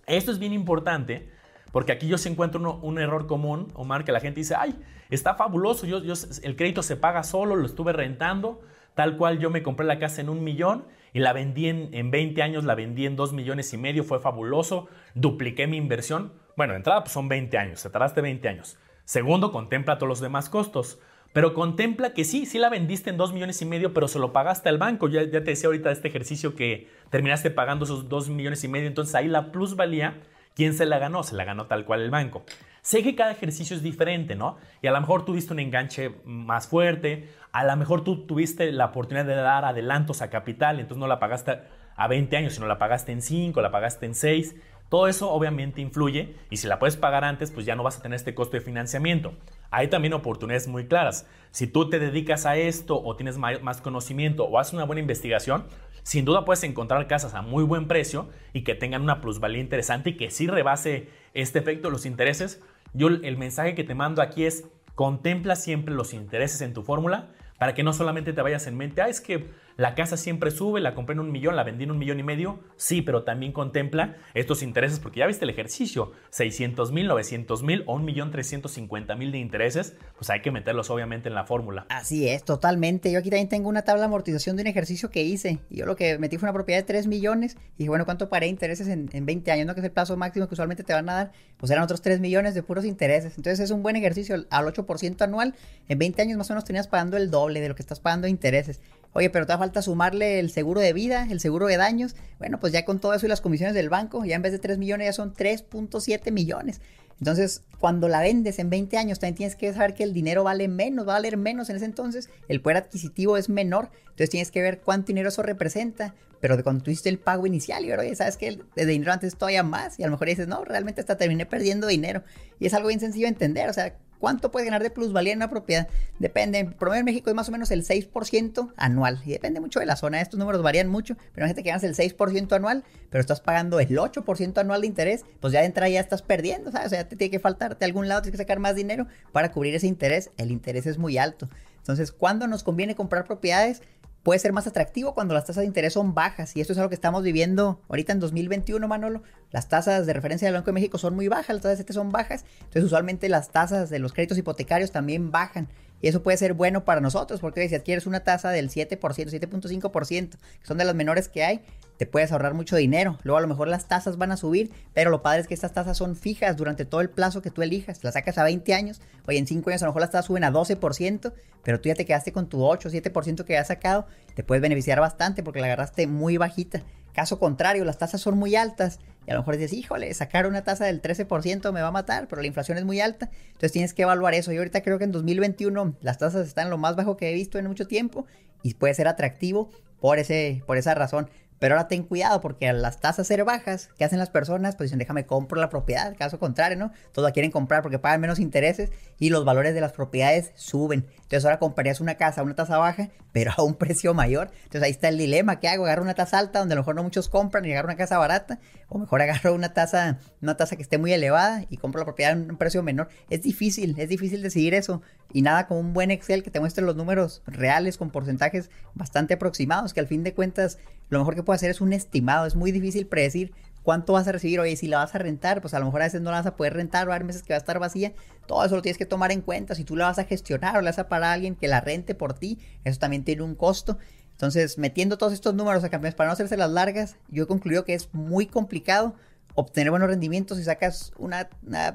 Esto es bien importante porque aquí yo sí encuentro un error común, Omar, que la gente dice, ay, está fabuloso, yo, el crédito se paga solo, lo estuve rentando, tal cual yo me compré la casa en un millón y la vendí en, en 20 años, la vendí en 2 millones y medio, fue fabuloso, dupliqué mi inversión. Bueno, entrada pues son 20 años, te tardaste 20 años. Segundo, contempla todos los demás costos. Pero contempla que sí, sí la vendiste en 2 millones y medio, pero se lo pagaste al banco. Ya, ya te decía ahorita este ejercicio que terminaste pagando esos 2 millones y medio. Entonces ahí la plusvalía, ¿quién se la ganó? Se la ganó tal cual el banco. Sé que cada ejercicio es diferente, ¿no? Y a lo mejor tuviste un enganche más fuerte, a lo mejor tú tuviste la oportunidad de dar adelantos a capital, entonces no la pagaste a 20 años, sino la pagaste en 5, la pagaste en 6. Todo eso obviamente influye y si la puedes pagar antes, pues ya no vas a tener este costo de financiamiento. Hay también oportunidades muy claras. Si tú te dedicas a esto o tienes más conocimiento o haces una buena investigación, sin duda puedes encontrar casas a muy buen precio y que tengan una plusvalía interesante y que sí rebase este efecto de los intereses. Yo el mensaje que te mando aquí es contempla siempre los intereses en tu fórmula para que no solamente te vayas en mente, ah, es que la casa siempre sube, la compré en un millón, la vendí en un millón y medio. Sí, pero también contempla estos intereses, porque ya viste el ejercicio, 600 mil, 900 mil o un millón 350 mil de intereses, pues hay que meterlos obviamente en la fórmula. Así es, totalmente. Yo aquí también tengo una tabla de amortización de un ejercicio que hice. Y yo lo que metí fue una propiedad de 3 millones. Y bueno, ¿cuánto paré intereses en, en 20 años? ¿No? Que es el plazo máximo que usualmente te van a dar. Pues eran otros 3 millones de puros intereses. Entonces es un buen ejercicio al 8% anual. En 20 años más o menos tenías pagando el doble de lo que estás pagando de intereses. Oye, pero te falta sumarle el seguro de vida, el seguro de daños. Bueno, pues ya con todo eso y las comisiones del banco, ya en vez de 3 millones ya son 3.7 millones. Entonces, cuando la vendes en 20 años, también tienes que saber que el dinero vale menos, va a valer menos en ese entonces, el poder adquisitivo es menor, entonces tienes que ver cuánto dinero eso representa, pero de cuando tuviste el pago inicial y oye, sabes que el dinero antes todavía más, y a lo mejor dices, no, realmente hasta terminé perdiendo dinero, y es algo bien sencillo de entender, o sea, ¿Cuánto puede ganar de plusvalía en una propiedad? Depende. En promedio en México es más o menos el 6% anual. Y depende mucho de la zona. Estos números varían mucho. Pero gente que ganas el 6% anual, pero estás pagando el 8% anual de interés, pues ya de entrada ya estás perdiendo. O sea, te tiene que faltar de algún lado, tienes que sacar más dinero para cubrir ese interés. El interés es muy alto. Entonces, ¿cuándo nos conviene comprar propiedades? Puede ser más atractivo cuando las tasas de interés son bajas. Y esto es algo que estamos viviendo ahorita en 2021, Manolo. Las tasas de referencia del Banco de México son muy bajas, las tasas de CETES son bajas. Entonces, usualmente las tasas de los créditos hipotecarios también bajan. Y eso puede ser bueno para nosotros, porque si adquieres una tasa del 7%, 7.5%, que son de las menores que hay, te puedes ahorrar mucho dinero. Luego a lo mejor las tasas van a subir, pero lo padre es que estas tasas son fijas durante todo el plazo que tú elijas. Las sacas a 20 años, oye, en 5 años a lo mejor las tasas suben a 12%, pero tú ya te quedaste con tu 8, 7% que has sacado, te puedes beneficiar bastante porque la agarraste muy bajita. Caso contrario, las tasas son muy altas y a lo mejor dices, híjole, sacar una tasa del 13% me va a matar, pero la inflación es muy alta. Entonces tienes que evaluar eso. Yo ahorita creo que en 2021 las tasas están lo más bajo que he visto en mucho tiempo y puede ser atractivo por, ese, por esa razón. Pero ahora ten cuidado porque las tasas ser bajas, ¿qué hacen las personas? Pues dicen, déjame compro la propiedad. Caso contrario, ¿no? Todos la quieren comprar porque pagan menos intereses y los valores de las propiedades suben. Entonces ahora comprarías una casa a una tasa baja, pero a un precio mayor. Entonces ahí está el dilema. ¿Qué hago? Agarro una tasa alta donde a lo mejor no muchos compran y agarro una casa barata. O mejor agarro una tasa, una tasa que esté muy elevada y compro la propiedad a un precio menor. Es difícil, es difícil decidir eso. Y nada como un buen Excel que te muestre los números reales con porcentajes bastante aproximados, que al fin de cuentas lo mejor que puede hacer es un estimado. Es muy difícil predecir cuánto vas a recibir. Oye, si la vas a rentar, pues a lo mejor a veces no la vas a poder rentar, o a meses que va a estar vacía. Todo eso lo tienes que tomar en cuenta. Si tú la vas a gestionar o la vas a pagar a alguien que la rente por ti, eso también tiene un costo. Entonces, metiendo todos estos números a campeones para no hacerse las largas, yo he concluido que es muy complicado obtener buenos rendimientos si sacas una,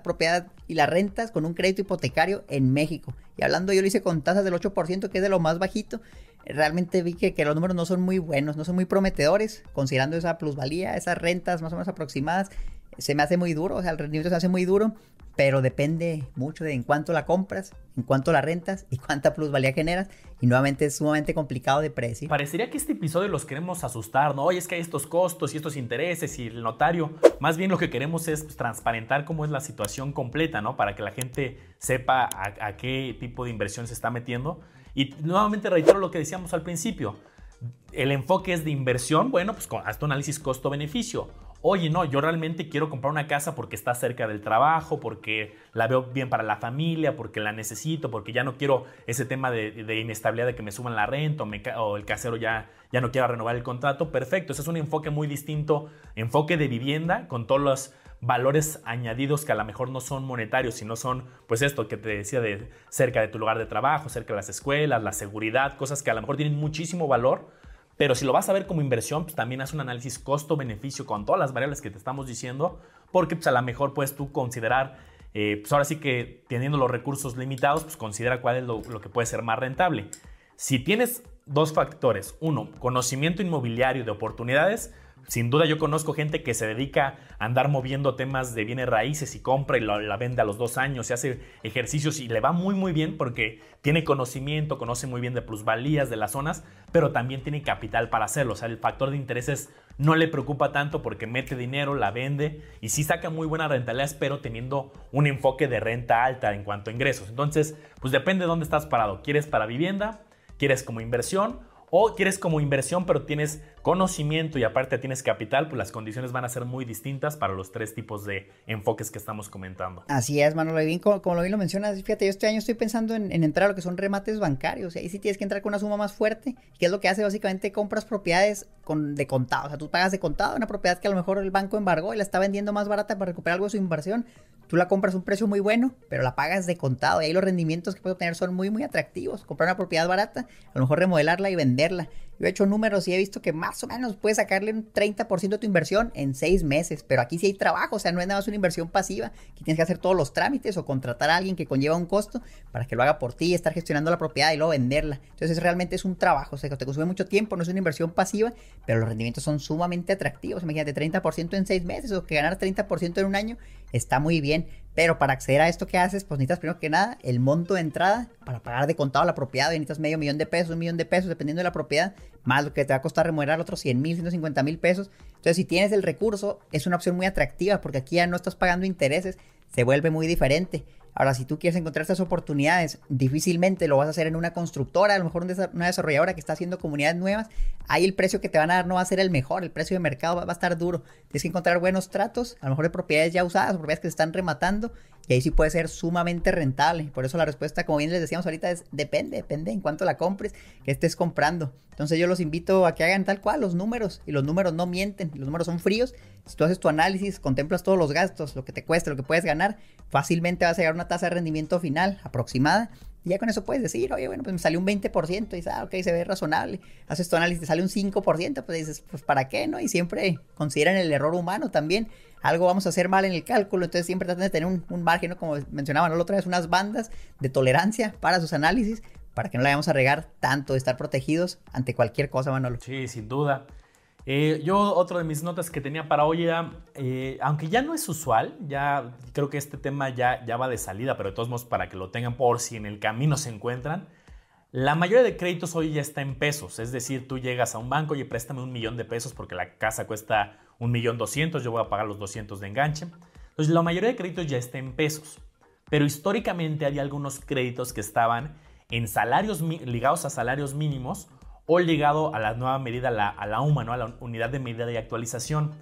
propiedad y la rentas con un crédito hipotecario en México. Y hablando, yo lo hice con tasas del 8%, que es de lo más bajito realmente vi que, que, los números no son muy buenos, no son muy prometedores, considerando esa plusvalía, esas rentas más o menos aproximadas. Se me hace muy duro, o sea, el rendimiento se hace muy duro, pero depende mucho de en cuánto la compras, en cuánto la rentas y cuánta plusvalía generas. Y nuevamente es sumamente complicado de predecir. Parecería que este episodio los queremos asustar, ¿no? Oye, es que hay estos costos y estos intereses y el notario. Más bien lo que queremos es pues, transparentar cómo es la situación completa, ¿no? Para que la gente sepa a, qué tipo de inversión se está metiendo y nuevamente reitero lo que decíamos al principio. El enfoque es de inversión, bueno, pues hasta un análisis costo-beneficio. Oye, no, yo realmente quiero comprar una casa porque está cerca del trabajo, porque la veo bien para la familia, porque la necesito, porque ya no quiero ese tema de, inestabilidad de que me suban la renta o, el casero ya, ya no quiera renovar el contrato. Perfecto, ese es un enfoque muy distinto, enfoque de vivienda con todos los valores añadidos que a lo mejor no son monetarios, sino son, pues esto que te decía de cerca de tu lugar de trabajo, cerca de las escuelas, la seguridad, cosas que a lo mejor tienen muchísimo valor, pero si lo vas a ver como inversión, pues también haz un análisis costo-beneficio con todas las variables que te estamos diciendo, porque pues a lo mejor puedes tú considerar, eh, pues ahora sí que teniendo los recursos limitados, pues considera cuál es lo, lo que puede ser más rentable. Si tienes dos factores, uno, conocimiento inmobiliario de oportunidades, sin duda yo conozco gente que se dedica a andar moviendo temas de bienes raíces y compra y la, vende a los dos años, se hace ejercicios y le va muy muy bien porque tiene conocimiento, conoce muy bien de plusvalías de las zonas, pero también tiene capital para hacerlo. O sea, el factor de intereses no le preocupa tanto porque mete dinero, la vende y sí saca muy buena rentabilidad, pero teniendo un enfoque de renta alta en cuanto a ingresos. Entonces, pues depende de dónde estás parado. ¿Quieres para vivienda? ¿Quieres como inversión? o quieres como inversión pero tienes conocimiento y aparte tienes capital, pues las condiciones van a ser muy distintas para los tres tipos de enfoques que estamos comentando. Así es, Manolo, como, lo bien lo mencionas, fíjate, yo este año estoy pensando en, entrar a lo que son remates bancarios, ahí sí tienes que entrar con una suma más fuerte, que es lo que hace básicamente compras propiedades con, de contado, o sea, tú pagas de contado una propiedad que a lo mejor el banco embargó y la está vendiendo más barata para recuperar algo de su inversión, tú la compras a un precio muy bueno, pero la pagas de contado, y ahí los rendimientos que puedes obtener son muy, muy atractivos, comprar una propiedad barata, a lo mejor remodelarla y venderla yo he hecho números y he visto que más o menos puedes sacarle un 30% de tu inversión en seis meses, pero aquí sí hay trabajo, o sea, no es nada más una inversión pasiva, que tienes que hacer todos los trámites o contratar a alguien que conlleva un costo para que lo haga por ti, estar gestionando la propiedad y luego venderla. Entonces realmente es un trabajo, o sea, que te consume mucho tiempo, no es una inversión pasiva, pero los rendimientos son sumamente atractivos. Imagínate, 30% en seis meses o que ganar 30% en un año está muy bien. Pero para acceder a esto que haces, pues necesitas primero que nada el monto de entrada para pagar de contado la propiedad. necesitas medio millón de pesos, un millón de pesos, dependiendo de la propiedad, más lo que te va a costar remodelar otros 100 mil, 150 mil pesos. Entonces, si tienes el recurso, es una opción muy atractiva porque aquí ya no estás pagando intereses, se vuelve muy diferente. Ahora, si tú quieres encontrar estas oportunidades, difícilmente lo vas a hacer en una constructora, a lo mejor una desarrolladora que está haciendo comunidades nuevas. Ahí el precio que te van a dar no va a ser el mejor, el precio de mercado va, a estar duro. Tienes que encontrar buenos tratos, a lo mejor de propiedades ya usadas, propiedades que se están rematando Y ahí sí puede ser sumamente rentable. Por eso la respuesta, como bien les decíamos ahorita, es depende, depende en cuánto la compres, que estés comprando. Entonces yo los invito a que hagan tal cual los números. Y los números no mienten, los números son fríos. Si tú haces tu análisis, contemplas todos los gastos, lo que te cuesta, lo que puedes ganar, fácilmente vas a llegar a una tasa de rendimiento final aproximada. Y ya con eso puedes decir, oye, bueno, pues me salió un 20%, y dices, ah, ok, se ve razonable. Haces tu análisis, te sale un 5%, pues dices, pues ¿para qué, no? Y siempre consideran el error humano también algo vamos a hacer mal en el cálculo, entonces siempre tratan de tener un, margen, ¿no? como mencionaban ¿no? la otra vez, unas bandas de tolerancia para sus análisis, para que no la vayamos a regar tanto, de estar protegidos ante cualquier cosa, Manolo. Sí, sin duda. Eh, yo, otro de mis notas que tenía para hoy era, eh, aunque ya no es usual, ya creo que este tema ya, ya va de salida, pero de todos modos para que lo tengan por si en el camino se encuentran, la mayoría de créditos hoy ya está en pesos, es decir, tú llegas a un banco y préstame un millón de pesos porque la casa cuesta un millón doscientos, yo voy a pagar los 200 de enganche. Entonces, la mayoría de créditos ya está en pesos, pero históricamente había algunos créditos que estaban en salarios ligados a salarios mínimos o ligado a la nueva medida, a la UMA, a la unidad de medida y actualización.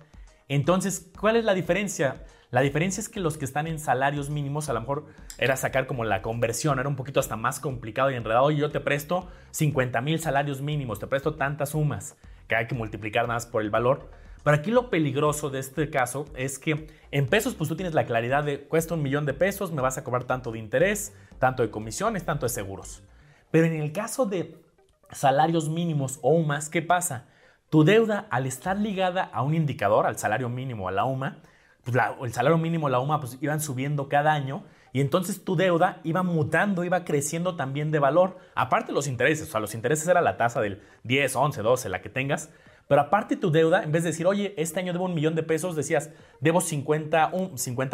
Entonces, ¿cuál es la diferencia? La diferencia es que los que están en salarios mínimos, a lo mejor era sacar como la conversión, era un poquito hasta más complicado y enredado. Y yo te presto 50 mil salarios mínimos, te presto tantas sumas que hay que multiplicar más por el valor. Pero aquí lo peligroso de este caso es que en pesos, pues tú tienes la claridad de cuesta un millón de pesos, me vas a cobrar tanto de interés, tanto de comisiones, tanto de seguros. Pero en el caso de salarios mínimos o UMAS, ¿qué pasa? Tu deuda, al estar ligada a un indicador, al salario mínimo, a la UMA, pues el salario mínimo, la UMA, pues iban subiendo cada año y entonces tu deuda iba mutando, iba creciendo también de valor. Aparte los intereses, o sea, los intereses era la tasa del 10, 11, 12, la que tengas, pero aparte tu deuda, en vez de decir, oye, este año debo un millón de pesos, decías, debo 50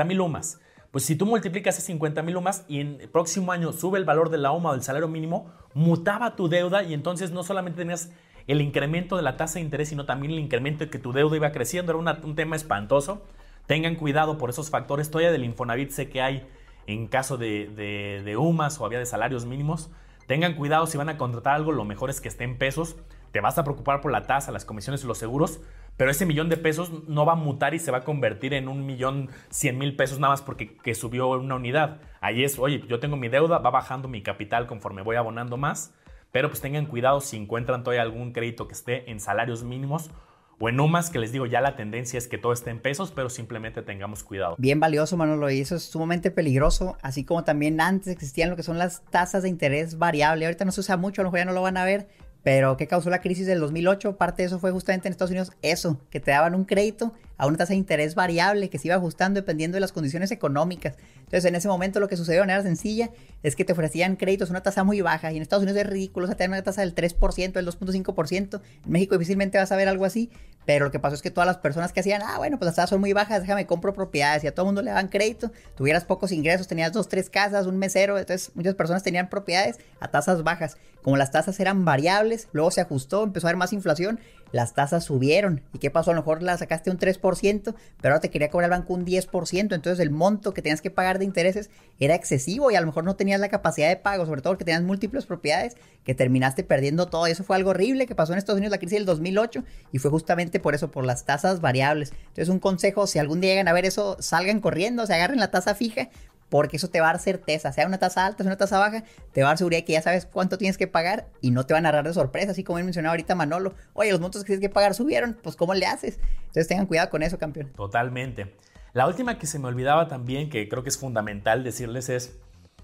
mil UMAS. Pues si tú multiplicas ese 50 mil UMAS y en el próximo año sube el valor de la UMA o del salario mínimo, mutaba tu deuda y entonces no solamente tenías el incremento de la tasa de interés, sino también el incremento de que tu deuda iba creciendo. Era un tema espantoso. Tengan cuidado por esos factores. Todavía del Infonavit sé que hay en caso de, de, de UMAS o había de salarios mínimos. Tengan cuidado si van a contratar algo, lo mejor es que esté en pesos te vas a preocupar por la tasa, las comisiones y los seguros, pero ese millón de pesos no va a mutar y se va a convertir en un millón cien mil pesos nada más porque que subió una unidad. Ahí es, oye, yo tengo mi deuda, va bajando mi capital conforme voy abonando más, pero pues tengan cuidado si encuentran todavía algún crédito que esté en salarios mínimos o en UMAS, que les digo, ya la tendencia es que todo esté en pesos, pero simplemente tengamos cuidado. Bien valioso, Manolo, y eso es sumamente peligroso, así como también antes existían lo que son las tasas de interés variable. Ahorita no se usa mucho, a lo mejor ya no lo van a ver, pero ¿qué causó la crisis del 2008? Parte de eso fue justamente en Estados Unidos eso, que te daban un crédito a una tasa de interés variable que se iba ajustando dependiendo de las condiciones económicas. Entonces, en ese momento lo que sucedió de manera sencilla es que te ofrecían créditos a una tasa muy baja y en Estados Unidos es ridículo, o sea, te dan una tasa del 3%, del 2.5%. En México difícilmente vas a ver algo así, pero lo que pasó es que todas las personas que hacían, ah, bueno, pues las tasas son muy bajas, déjame compro propiedades y a todo el mundo le daban crédito, tuvieras pocos ingresos, tenías dos, tres casas, un mesero, entonces muchas personas tenían propiedades a tasas bajas. Como las tasas eran variables, luego se ajustó, empezó a haber más inflación, las tasas subieron. ¿Y qué pasó? A lo mejor la sacaste un 3%, pero ahora te quería cobrar el banco un 10%, entonces el monto que tenías que pagar de intereses era excesivo y a lo mejor no tenías la capacidad de pago, sobre todo porque tenías múltiples propiedades que terminaste perdiendo todo. eso fue algo horrible que pasó en Estados Unidos la crisis del 2008 y fue justamente por eso, por las tasas variables. Entonces un consejo, si algún día llegan a ver eso, salgan corriendo, se agarren la tasa fija porque eso te va a dar certeza, sea una tasa alta, sea una tasa baja, te va a dar seguridad que ya sabes cuánto tienes que pagar y no te van a agarrar de sorpresa, así como mencionaba ahorita Manolo, oye, los montos que tienes que pagar subieron, pues ¿cómo le haces? Entonces tengan cuidado con eso, campeón. Totalmente. La última que se me olvidaba también, que creo que es fundamental decirles es,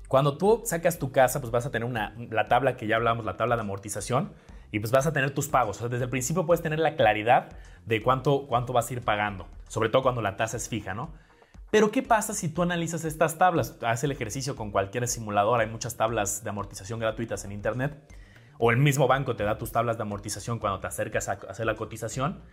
cuando tú sacas tu casa, pues vas a tener una, la tabla que ya hablamos, la tabla de amortización, y pues vas a tener tus pagos. O sea, desde el principio puedes tener la claridad de cuánto, cuánto vas a ir pagando, sobre todo cuando la tasa es fija, ¿no? Pero ¿qué pasa si tú analizas estas tablas? Haz el ejercicio con cualquier simulador, hay muchas tablas de amortización gratuitas en Internet, o el mismo banco te da tus tablas de amortización cuando te acercas a hacer la cotización.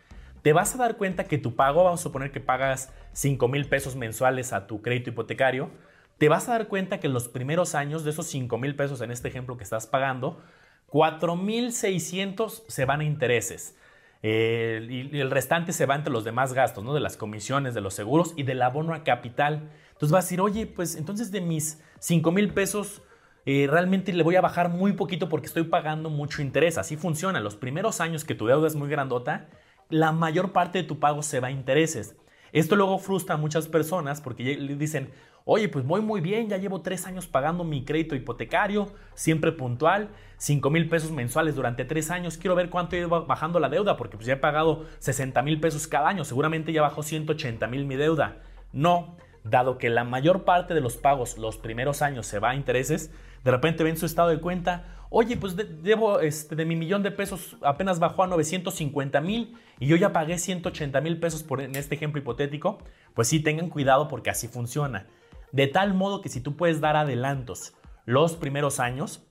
Te vas a dar cuenta que tu pago, vamos a suponer que pagas 5 mil pesos mensuales a tu crédito hipotecario, te vas a dar cuenta que en los primeros años de esos 5 mil pesos en este ejemplo que estás pagando, 4 mil 600 se van a intereses y, el restante se va entre los demás gastos, ¿no? De las comisiones, de los seguros y del abono a capital. Entonces vas a decir, oye, pues entonces de mis 5 mil pesos eh, realmente le voy a bajar muy poquito porque estoy pagando mucho interés. Así funciona. Los primeros años que tu deuda es muy grandota, la mayor parte de tu pago se va a intereses. Esto luego frustra a muchas personas porque dicen, Oye, pues voy muy bien, ya llevo tres años pagando mi crédito hipotecario, siempre puntual, 5 mil pesos mensuales durante tres años. Quiero ver cuánto ido bajando la deuda, porque pues ya he pagado 60 mil pesos cada año. Seguramente ya bajó 180 mil mi deuda. No, dado que la mayor parte de los pagos los primeros años se va a intereses, de repente ven su estado de cuenta, oye, pues debo este, de mi millón de pesos apenas bajó a 950 mil y yo ya pagué 180 mil pesos por, en este ejemplo hipotético, pues sí, tengan cuidado porque así funciona. De tal modo que si tú puedes dar adelantos los primeros años,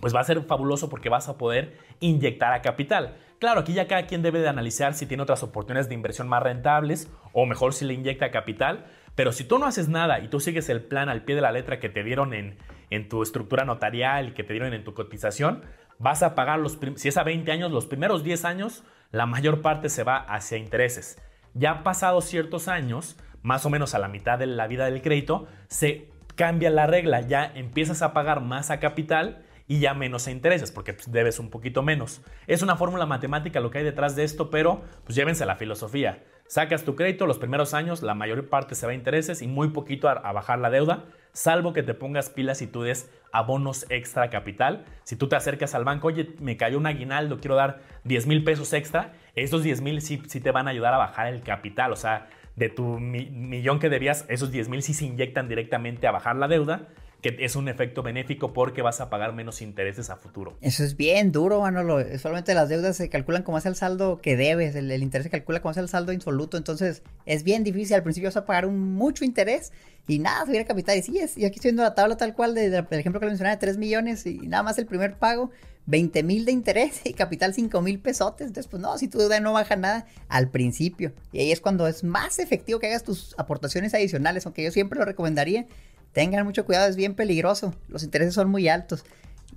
pues va a ser fabuloso porque vas a poder inyectar a capital. Claro, aquí ya cada quien debe de analizar si tiene otras oportunidades de inversión más rentables o mejor si le inyecta capital, pero si tú no haces nada y tú sigues el plan al pie de la letra que te dieron en, en tu estructura notarial y que te dieron en tu cotización, vas a pagar los, si es a 20 años, los primeros 10 años, la mayor parte se va hacia intereses. Ya pasados ciertos años, más o menos a la mitad de la vida del crédito, se cambia la regla, ya empiezas a pagar más a capital y ya menos a intereses, porque pues, debes un poquito menos. Es una fórmula matemática lo que hay detrás de esto, pero pues llévense la filosofía. Sacas tu crédito los primeros años, la mayor parte se va a intereses y muy poquito a, bajar la deuda, salvo que te pongas pilas y tú des abonos extra capital. Si tú te acercas al banco, oye, me cayó un aguinaldo, quiero dar 10 mil pesos extra, esos 10 mil sí, sí, te van a ayudar a bajar el capital. O sea, de tu millón que debías, esos 10 mil sí se inyectan directamente a bajar la deuda que es un efecto benéfico porque vas a pagar menos intereses a futuro. Eso es bien duro, Manolo. Solamente las deudas se calculan como es el saldo que debes, el, interés se calcula como es el saldo insoluto, entonces es bien difícil. Al principio vas a pagar un mucho interés y nada, subir el capital. Y sí, es, y aquí estoy viendo la tabla tal cual del ejemplo que le mencionaba de 3 millones y nada más el primer pago. 20 mil de interés y capital 5 mil pesotes. Entonces, pues no, si tu deuda no baja nada al principio. Y ahí es cuando es más efectivo que hagas tus aportaciones adicionales, aunque yo siempre lo recomendaría tengan mucho cuidado, es bien peligroso, los intereses son muy altos.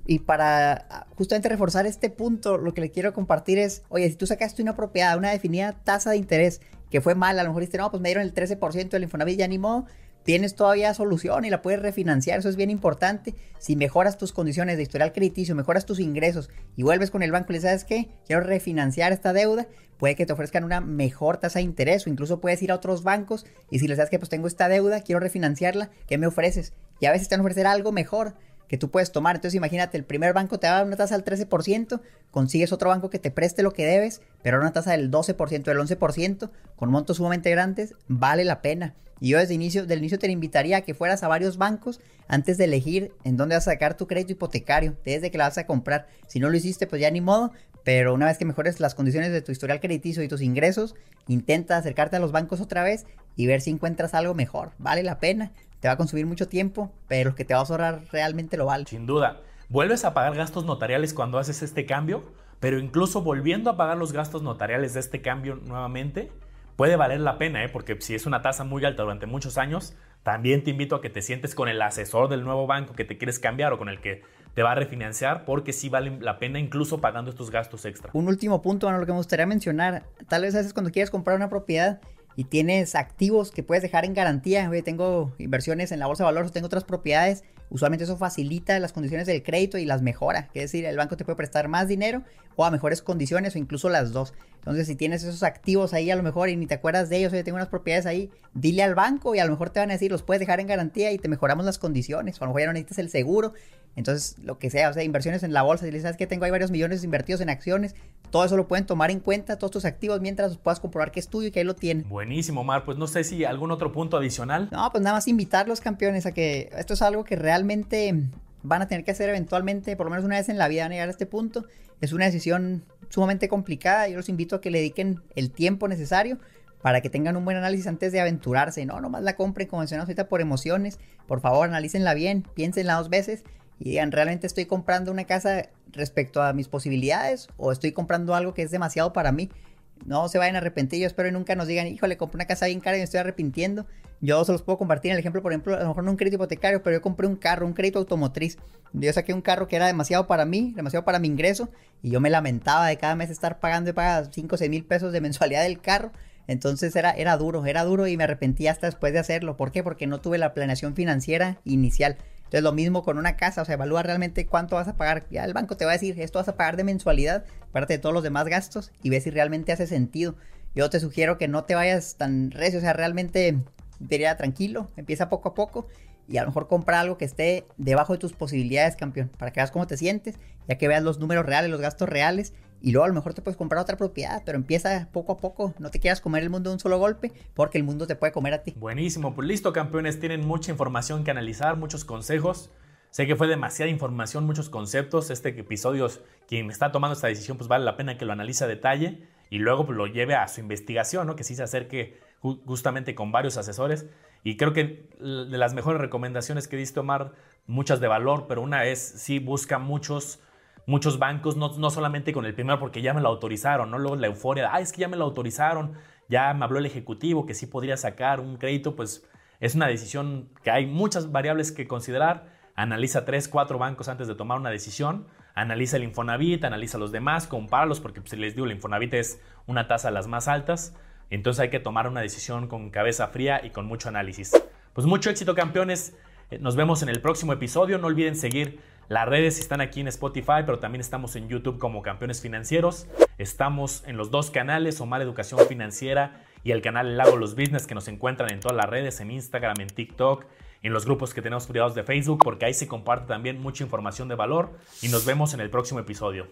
Y para ah, justamente reforzar este punto, lo que le quiero compartir es, oye, si tú sacaste una propiedad, una definida tasa de interés que fue mala, a lo mejor dijiste, no, pues me dieron el 13% del Infonavit, ya ni modo, tienes todavía solución y la puedes refinanciar, eso es bien importante. Si mejoras tus condiciones de historial crediticio, mejoras tus ingresos y vuelves con el banco y le sabes que quiero refinanciar esta deuda, puede que te ofrezcan una mejor tasa de interés o incluso puedes ir a otros bancos y si les sabes que pues tengo esta deuda, quiero refinanciarla, ¿qué me ofreces? Y a veces te van a ofrecer algo mejor que tú puedes tomar. Entonces imagínate, el primer banco te va a dar una tasa del 13%, consigues otro banco que te preste lo que debes, pero una tasa del 12%, del 11%, con montos sumamente grandes, vale la pena. Y yo desde inicio, del inicio te invitaría a que fueras a varios bancos antes de elegir en dónde vas a sacar tu crédito hipotecario, desde que la vas a comprar. Si no lo hiciste, pues ya ni modo, pero una vez que mejores las condiciones de tu historial crediticio y tus ingresos, intenta acercarte a los bancos otra vez y ver si encuentras algo mejor. Vale la pena te va a consumir mucho tiempo, pero lo que te va a ahorrar realmente lo vale. Sin duda. Vuelves a pagar gastos notariales cuando haces este cambio, pero incluso volviendo a pagar los gastos notariales de este cambio nuevamente, puede valer la pena, ¿eh? porque si es una tasa muy alta durante muchos años, también te invito a que te sientes con el asesor del nuevo banco que te quieres cambiar o con el que te va a refinanciar, porque sí vale la pena incluso pagando estos gastos extra. Un último punto, bueno, lo que me gustaría mencionar, tal vez a cuando quieres comprar una propiedad, y tienes activos que puedes dejar en garantía. Oye, tengo inversiones en la bolsa de valores, tengo otras propiedades. Usualmente eso facilita las condiciones del crédito y las mejora. Es decir, el banco te puede prestar más dinero o a mejores condiciones o incluso las dos. Entonces, si tienes esos activos ahí a lo mejor y ni te acuerdas de ellos, oye, tengo unas propiedades ahí, dile al banco y a lo mejor te van a decir, los puedes dejar en garantía y te mejoramos las condiciones. O a lo mejor ya no necesitas el seguro entonces, lo que sea, o sea, inversiones en la bolsa, si le sabes que tengo ahí varios millones invertidos en acciones, todo eso lo pueden tomar en cuenta, todos tus activos, mientras puedas comprobar que es tuyo y que ahí lo tienen. Buenísimo, Mar. Pues no sé si algún otro punto adicional. No, pues nada más invitar los campeones a que esto es algo que realmente van a tener que hacer eventualmente, por lo menos una vez en la vida, van a llegar a este punto. Es una decisión sumamente complicada. Yo los invito a que le dediquen el tiempo necesario para que tengan un buen análisis antes de aventurarse. No, nomás la compren como mencionamos ahorita por emociones. Por favor, analícenla bien, piénsenla dos veces y digan, ¿realmente estoy comprando una casa respecto a mis posibilidades o estoy comprando algo que es demasiado para mí? No se vayan a arrepentir, yo espero que nunca nos digan, híjole, compré una casa bien cara y me estoy arrepintiendo. Yo se los puedo compartir el ejemplo, por ejemplo, a lo mejor no un crédito hipotecario, pero yo compré un carro, un crédito automotriz. Yo saqué un carro que era demasiado para mí, demasiado para mi ingreso, y yo me lamentaba de cada mes estar pagando y pagar 5 o 6 mil pesos de mensualidad del carro. Entonces era, era duro, era duro y me arrepentí hasta después de hacerlo. ¿Por qué? Porque no tuve la planeación financiera inicial. Entonces lo mismo con una casa, o sea, evalúa realmente cuánto vas a pagar. Ya el banco te va a decir, esto vas a pagar de mensualidad, aparte de todos los demás gastos, y ve si realmente hace sentido. Yo te sugiero que no te vayas tan recio, o sea, realmente diría tranquilo, empieza poco a poco y a lo mejor compra algo que esté debajo de tus posibilidades, campeón, para que veas cómo te sientes, ya que veas los números reales, los gastos reales y luego a lo mejor te puedes comprar otra propiedad, pero empieza poco a poco. No te quieras comer el mundo de un solo golpe, porque el mundo te puede comer a ti. Buenísimo, pues listo, campeones. Tienen mucha información que analizar, muchos consejos. Sé que fue demasiada información, muchos conceptos. Este episodio, quien está tomando esta decisión, pues vale la pena que lo analice a detalle y luego pues, lo lleve a su investigación, ¿no? Que sí se acerque justamente con varios asesores. Y creo que de las mejores recomendaciones que diste, Omar, muchas de valor, pero una es, sí, busca muchos muchos bancos, no, no, solamente con el primero porque ya me lo autorizaron, ¿no? Luego la euforia, ah, es que ya me lo autorizaron, ya me habló el ejecutivo que sí podría sacar un crédito, pues es una decisión que hay muchas variables que considerar. Analiza tres, cuatro bancos antes de tomar una decisión. Analiza el Infonavit, analiza los demás, compáralos porque pues, les digo, el Infonavit es una tasa de las más altas. Entonces hay que tomar una decisión con cabeza fría y con mucho análisis. Pues mucho éxito campeones. Eh, nos vemos en el próximo episodio. No olviden seguir las redes están aquí en Spotify, pero también estamos en YouTube como Campeones Financieros. Estamos en los dos canales, Omar Educación Financiera y el canal Lago Los Business, que nos encuentran en todas las redes, en Instagram, en TikTok, en los grupos que tenemos privados de Facebook, porque ahí se comparte también mucha información de valor. Y nos vemos en el próximo episodio.